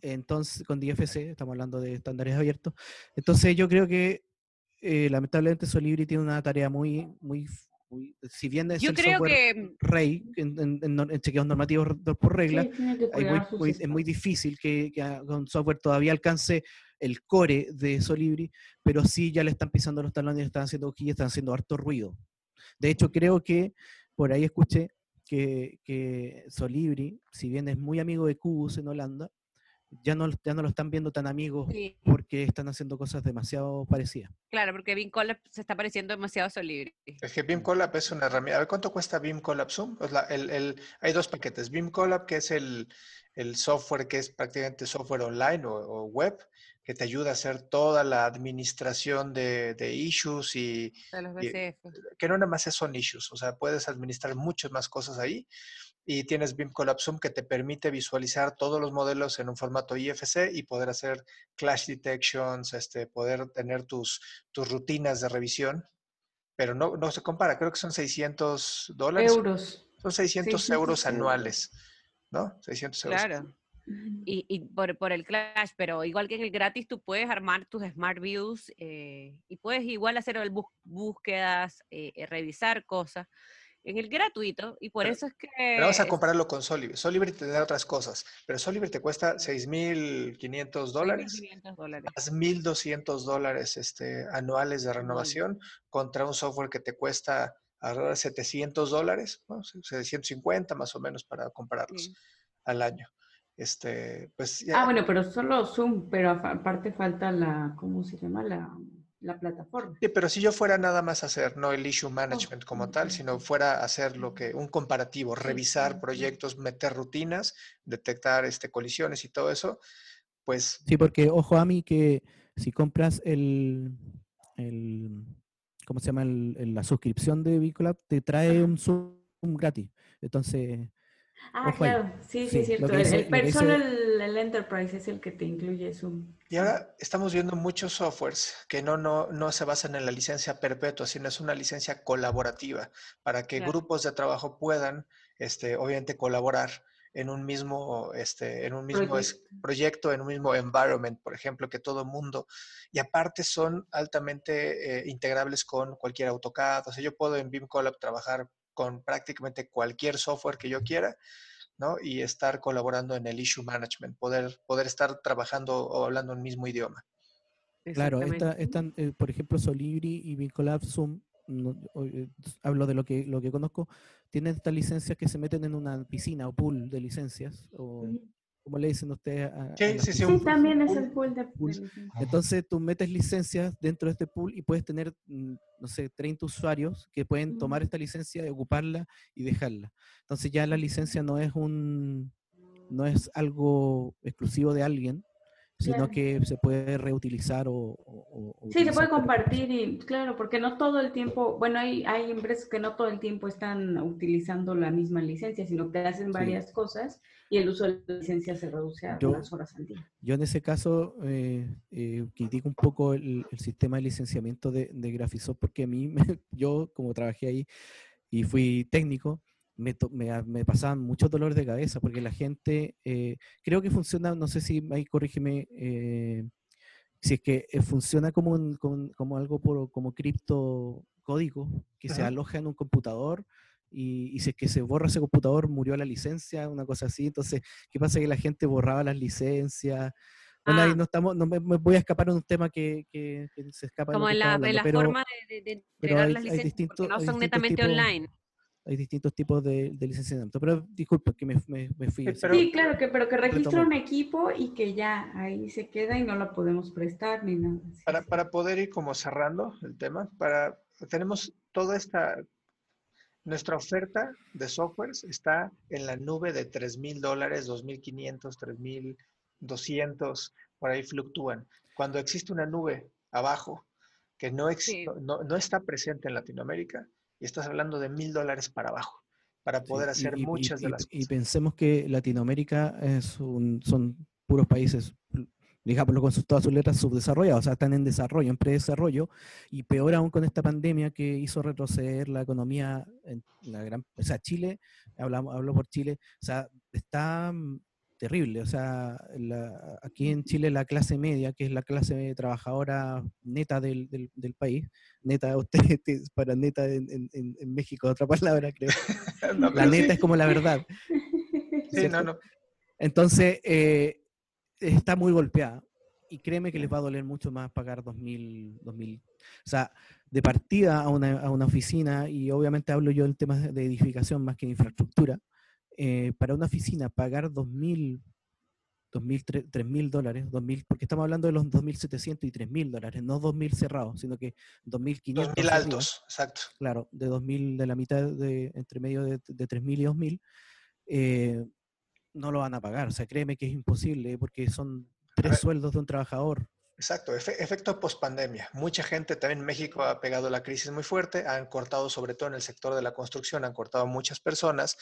Entonces, con DFC, estamos hablando de estándares abiertos. Entonces, yo creo que eh, lamentablemente Solibri tiene una tarea muy, muy si bien es Yo el creo software que... rey en, en, chequeos normativos por regla, es muy difícil que, que un software todavía alcance el core de Solibri, pero sí ya le están pisando los talones, están haciendo y están haciendo harto ruido. De hecho, creo que por ahí escuché que, que Solibri, si bien es muy amigo de Cubus en Holanda, ya no, ya no lo están viendo tan amigos porque están haciendo cosas demasiado parecidas. Claro, porque Beam Collab se está pareciendo demasiado a Solibri. Es que Beam Collab es una herramienta. A ver, ¿cuánto cuesta Beam Collab Zoom? Pues el, el, hay dos paquetes. Beam Collab, que es el, el software que es prácticamente software online o, web, que te ayuda a hacer toda la administración de, de issues y, de los BCF. que no nada más son issues, o sea, puedes administrar muchas más cosas ahí y tienes BIM Collab Zoom que te permite visualizar todos los modelos en un formato IFC y poder hacer clash detections, este, poder tener tus, tus rutinas de revisión, pero no, no se compara, creo que son 600 dólares. Euros. Son 600, euros anuales, ¿no? 600 euros. Claro. Y, y por, por, el Clash, pero igual que en el gratis, tú puedes armar tus Smart Views eh, y puedes igual hacer búsquedas, eh, eh, revisar cosas en el gratuito y por eso es que... Pero vamos a compararlo con Solibri. Solibri te da otras cosas, pero Solibri te cuesta 6.500 dólares, dólares. más 1.200 dólares este, anuales de renovación contra un software que te cuesta alrededor de 700 dólares, 750 más o menos para compararlos al año. Este, pues, Ah, bueno, pero solo Zoom, pero aparte falta la, ¿cómo se llama? La la plataforma. Sí, pero si yo fuera nada más a hacer, no el issue management como tal, sino fuera a hacer lo que, un comparativo, revisar proyectos, meter rutinas, detectar este, colisiones y todo eso, pues... Sí, porque ojo a mí que si compras el, el ¿cómo se llama? la suscripción de Bicolab, te trae un Zoom gratis. Entonces, Ah, claro, sí, sí, es cierto. el, personal, el enterprise es el que te incluye Zoom. Y ahora estamos viendo muchos softwares que no, no, no se basan en la licencia perpetua, sino es una licencia colaborativa para que grupos de trabajo puedan, este, obviamente, colaborar en un mismo, este, en un mismo proyecto. proyecto. en un mismo environment, por ejemplo, que todo el mundo. Y aparte son altamente eh, integrables con cualquier AutoCAD. O sea, yo puedo en BIM Collab trabajar con prácticamente cualquier software que yo quiera, ¿no? Y estar colaborando en el issue management, poder, poder estar trabajando o hablando el mismo idioma. Claro, están, eh, por ejemplo, Solibri y Vincolab Zoom, eh, hablo de lo que, lo que conozco, tienen estas licencias que se meten en una piscina o pool de licencias, o, como le dicen ustedes? sí, sí, también es el pool de Entonces tú metes licencias dentro de este pool y puedes tener, mm, no sé, 30 usuarios que pueden tomar esta licencia, ocuparla y dejarla. Entonces ya la licencia no es un, no es algo exclusivo de alguien, sino que se puede reutilizar o... sí, se puede compartir y claro, porque no todo el tiempo, bueno, hay, hay empresas que no todo el tiempo están utilizando la misma licencia, sino que hacen varias cosas y el uso de la licencia se reduce a unas horas al día. Yo en ese caso eh, eh, critico un poco el, sistema de licenciamiento de, de Graphisoft porque a mí, [laughs] yo como trabajé ahí y fui técnico, me, me, pasaban muchos dolores de cabeza porque la gente, eh, creo que funciona, no sé si ahí corrígeme, eh, si es que eh, funciona como, un, como, algo por, como cripto código que se aloja en un computador y, si es que se borra ese computador murió la licencia, una cosa así. Entonces, ¿qué pasa? Que la gente borraba las licencias. Bueno, ahí ah. no estamos, no me, voy a escapar en un tema que, que, se escapa. Como en la, la forma de, de, entregar las licencias, porque no son netamente online hay distintos tipos de, licenciamiento. Pero disculpe que me, fui. sí, claro, que, pero que registra un equipo y que ya ahí se queda y no lo podemos prestar ni nada. Para, para poder ir como cerrando el tema, para, tenemos toda esta, nuestra oferta de softwares está en la nube de 3 mil dólares, 2.500, 3.200, por ahí fluctúan. Cuando existe una nube abajo que no, no, no está presente en Latinoamérica, y estás hablando de mil dólares para abajo para poder hacer muchas de las cosas. Y pensemos que Latinoamérica es un, son puros países, digámoslo con todas sus letras, subdesarrollados, o sea, están en desarrollo, en predesarrollo, y peor aún con esta pandemia que hizo retroceder la economía en la gran, o sea, Chile, hablamos, hablo por Chile, o sea, está terrible. O sea, aquí en Chile la clase media, que es la clase trabajadora neta del, del, país, neta, [laughs] usted para neta en, en, México, otra palabra creo. [laughs] la neta es como la verdad. [laughs] Sí, no, no. Entonces, eh, está muy golpeada. Y créeme que les va a doler mucho más pagar 2.000, 2000. O sea, de partida a una, a una oficina, y obviamente hablo yo en temas de edificación más que de infraestructura, eh, para una oficina pagar 2.000, 2.000, 3.000 dólares, 2.000, porque estamos hablando de los 2.700 y 3.000 dólares, no 2.000 cerrados, sino que 2.500. 2.000 altos, exacto. Claro, de 2.000, de la mitad, de entre medio de, de 3.000 y 2.000, eh, no lo van a pagar. O sea, créeme que es imposible, porque son tres sueldos de un trabajador. Exacto, efecto post-pandemia. Mucha gente también México ha pegado la crisis muy fuerte, han cortado sobre todo en el sector de la construcción, han cortado muchas personas.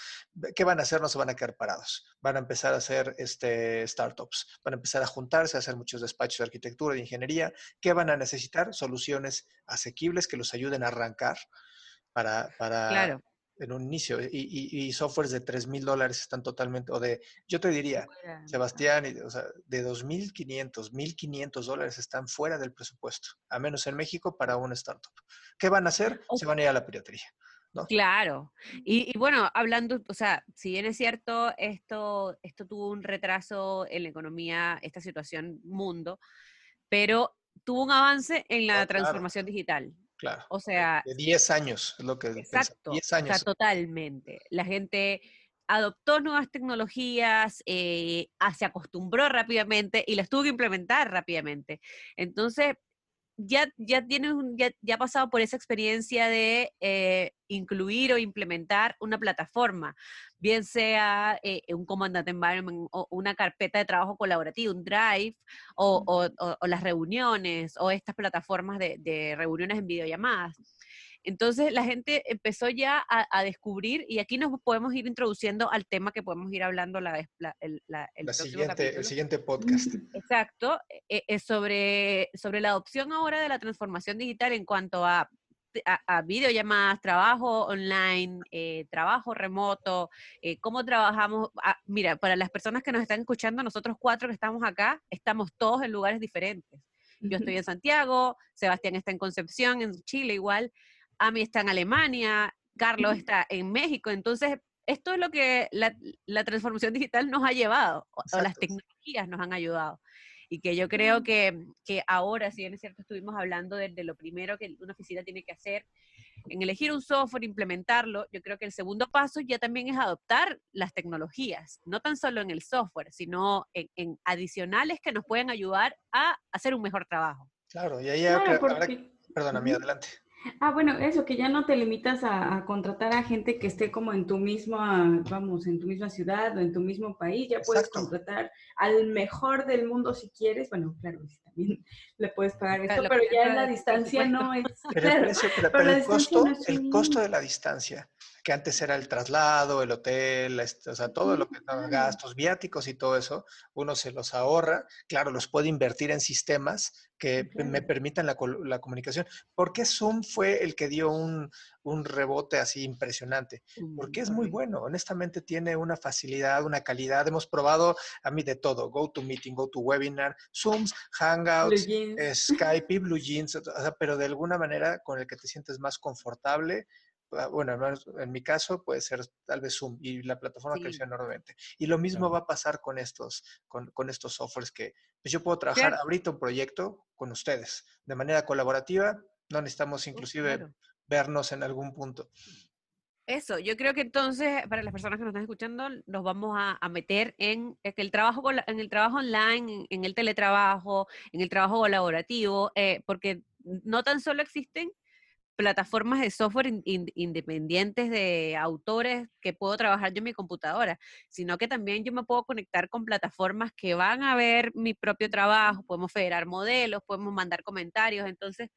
¿Qué van a hacer? No se van a quedar parados. Van a empezar a hacer este, startups, van a empezar a juntarse, a hacer muchos despachos de arquitectura, de ingeniería. ¿Qué van a necesitar? Soluciones asequibles que los ayuden a arrancar para, para, claro en un inicio y, y, softwares de 3 mil dólares están totalmente, o de, yo te diría, Sebastián, o sea, de 2.500, 1.500 dólares están fuera del presupuesto, a menos en México para una startup. ¿Qué van a hacer? Se van a ir a la piratería. ¿no? Claro. Y, bueno, hablando, o sea, si bien es cierto, esto, esto tuvo un retraso en la economía, esta situación mundo, pero tuvo un avance en la transformación digital. Claro. O sea. De 10 años es lo que. Exacto. 10 años. O sea, totalmente. La gente adoptó nuevas tecnologías, eh, se acostumbró rápidamente y las tuvo que implementar rápidamente. Entonces, ya, ya tienes ya, ya ha pasado por esa experiencia de eh, incluir o implementar una plataforma, bien sea eh, un Commandant Environment o una carpeta de trabajo colaborativo, un Drive, o, las reuniones, o estas plataformas de, de reuniones en videollamadas. Entonces la gente empezó ya a, descubrir y aquí nos podemos ir introduciendo al tema que podemos ir hablando la, el, siguiente, el siguiente podcast. Exacto, es e, sobre, sobre la adopción ahora de la transformación digital en cuanto a a, videollamadas, trabajo online, eh, trabajo remoto, eh, cómo trabajamos. Ah, mira, para las personas que nos están escuchando, nosotros cuatro que estamos acá, estamos todos en lugares diferentes. Yo estoy en Santiago, Sebastián está en Concepción, en Chile igual, Ami está en Alemania, Carlos está en México. Entonces, esto es lo que la, transformación digital nos ha llevado, o, las tecnologías nos han ayudado. Y que yo creo que, que ahora, si bien es cierto, estuvimos hablando de, lo primero que una oficina tiene que hacer, en elegir un software, implementarlo, yo creo que el segundo paso ya también es adoptar las tecnologías, no tan solo en el software, sino en, adicionales que nos pueden ayudar a hacer un mejor trabajo. Claro, y ahí habrá, Perdona, mí, adelante. Ah, bueno, eso, que ya no te limitas a, contratar a gente que esté como en tu misma, vamos, en tu misma ciudad o en tu mismo país, ya puedes contratar al mejor del mundo si quieres, bueno, claro, también [laughs] le puedes pagar esto, pero ya en la distancia no es... [laughs] Pero, pero, el, costo, el costo de la distancia que antes era el traslado, el hotel, este, o sea, todo lo que gastos viáticos y todo eso, uno se los ahorra, claro, los puede invertir en sistemas que me permitan la, la, comunicación. ¿Por qué Zoom fue el que dio un, un rebote así impresionante? Porque es muy bueno, honestamente tiene una facilidad, una calidad, hemos probado a mí de todo, Go to Meeting, Go to Webinar, Zooms, Hangouts, [laughs] Skype y Blue Jeans, pero de alguna manera con el que te sientes más confortable Ah, bueno, en mi caso puede ser tal vez Zoom y la plataforma creció enormemente. Y lo mismo va a pasar con estos, con, con estos softwares que pues yo puedo trabajar ahorita un proyecto con ustedes de manera colaborativa, no necesitamos inclusive vernos en algún punto. Eso, yo creo que entonces, para las personas que nos están escuchando, nos vamos a, meter en, el trabajo, en el trabajo online, en, el teletrabajo, en el trabajo colaborativo, eh, porque no tan solo existen plataformas de software independientes de autores que puedo trabajar yo en mi computadora, sino que también yo me puedo conectar con plataformas que van a ver mi propio trabajo, podemos federar modelos, podemos mandar comentarios, entonces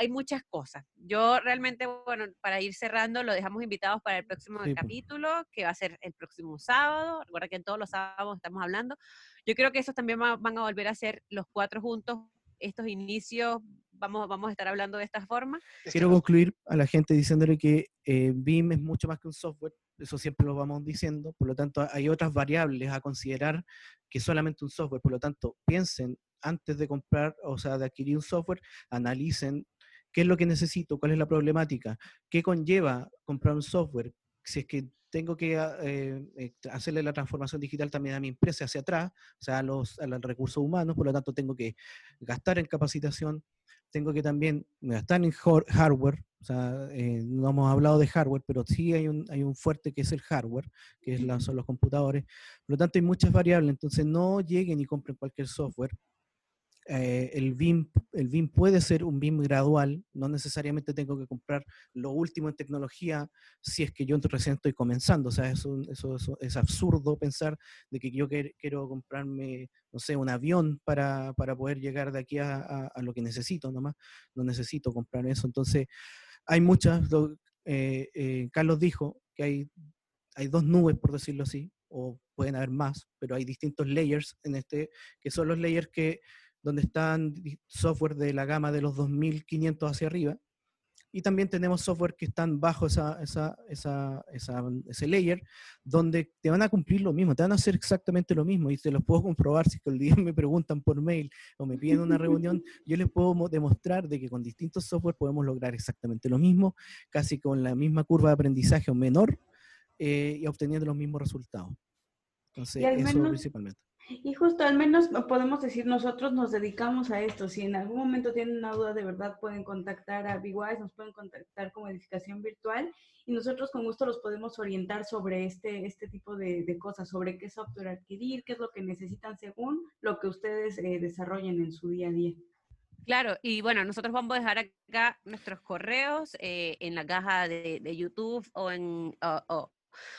hay muchas cosas. Yo realmente, bueno, para ir cerrando, lo dejamos invitados para el próximo capítulo, que va a ser el próximo sábado. Recuerda que en todos los sábados estamos hablando. Yo creo que esos también van a volver a ser los cuatro juntos, estos inicios vamos, vamos a estar hablando de esta forma. Quiero concluir a la gente diciéndole que eh, BIM es mucho más que un software, eso siempre lo vamos diciendo, por lo tanto hay otras variables a considerar que solamente un software, por lo tanto piensen antes de comprar, o sea, de adquirir un software, analicen qué es lo que necesito, cuál es la problemática, qué conlleva comprar un software, si es que tengo que ah, eh, eh, hacerle la transformación digital también a mi empresa hacia atrás, o sea, a los, a los recursos humanos, por lo tanto tengo que gastar en capacitación, tengo que también gastar en hardware, o sea, eh, no hemos hablado de hardware, pero sí hay un, hay un fuerte que es el hardware, que es la, son los computadores. Por lo tanto, hay muchas variables, entonces no lleguen y compren cualquier software. Eh, el, BIM, el BIM puede ser un BIM gradual, no necesariamente tengo que comprar lo último en tecnología si es que yo recién estoy comenzando, o sea, eso, eso, es absurdo pensar de que yo quiero comprarme, no sé, un avión para, para poder llegar de aquí a, lo que necesito nomás, no necesito comprar eso, entonces hay muchas, eh, eh, Carlos dijo que hay, hay dos nubes, por decirlo así, o pueden haber más, pero hay distintos layers en este, que son los layers que donde están software de la gama de los 2500 hacia arriba. Y también tenemos software que están bajo esa, esa, esa, ese layer, donde te van a cumplir lo mismo, te van a hacer exactamente lo mismo. Y te los puedo comprobar si el día [laughs] me preguntan por mail o me piden una reunión, [laughs] yo les puedo demostrar de que con distintos software podemos lograr exactamente lo mismo, casi con la misma curva de aprendizaje o menor, eh, y obteniendo los mismos resultados. Entonces, eso principalmente. Y justo, al menos podemos decir, nosotros nos dedicamos a esto. Si en algún momento tienen una duda, de verdad pueden contactar a BWise, nos pueden contactar como edificación virtual y nosotros con gusto los podemos orientar sobre este, este tipo de, cosas, sobre qué software adquirir, qué es lo que necesitan según lo que ustedes eh, desarrollen en su día a día. Claro, y bueno, nosotros vamos a dejar acá nuestros correos eh, en la caja de, YouTube o en,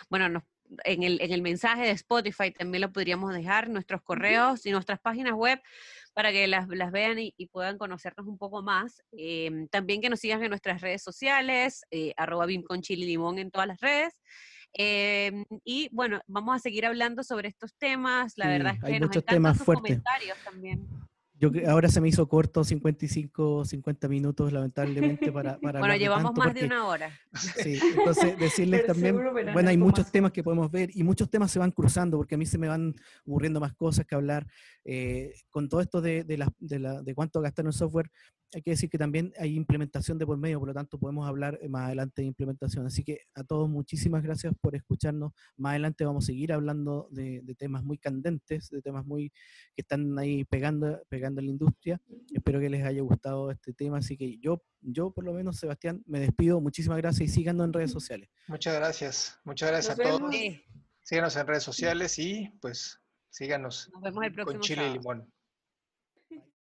bueno, en, el, en el mensaje de Spotify también lo podríamos dejar, nuestros correos y nuestras páginas web para que las, vean y, puedan conocernos un poco más. Em, también que nos sigan en nuestras redes sociales, eh, arroba BIM con chili limón en todas las redes. Em, y bueno, vamos a seguir hablando sobre estos temas. La verdad es que hay nos muchos temas sus fuertes. comentarios también. Yo ahora se me hizo corto 55, 50 minutos, lamentablemente, para... [laughs] para bueno, llevamos más de una hora. Sí, entonces decirles también, bueno, hay muchos temas que podemos ver y muchos temas se van cruzando porque a mí se me van ocurriendo más cosas que hablar. Eh, con todo esto de, de, la, de, la, de cuánto gastar en software, hay que decir que también hay implementación de por medio, por lo tanto podemos hablar más adelante de implementación. Así que a todos muchísimas gracias por escucharnos. Más adelante vamos a seguir hablando de, temas muy candentes, de temas muy que están ahí pegando, pegando en la industria. Espero que les haya gustado este tema. Así que yo, yo por lo menos, Sebastián, me despido. Muchísimas gracias y síganos en redes sociales. Muchas gracias. Muchas gracias a todos. Síganos en redes sociales y pues síganos Nos vemos el próximo con chile y limón.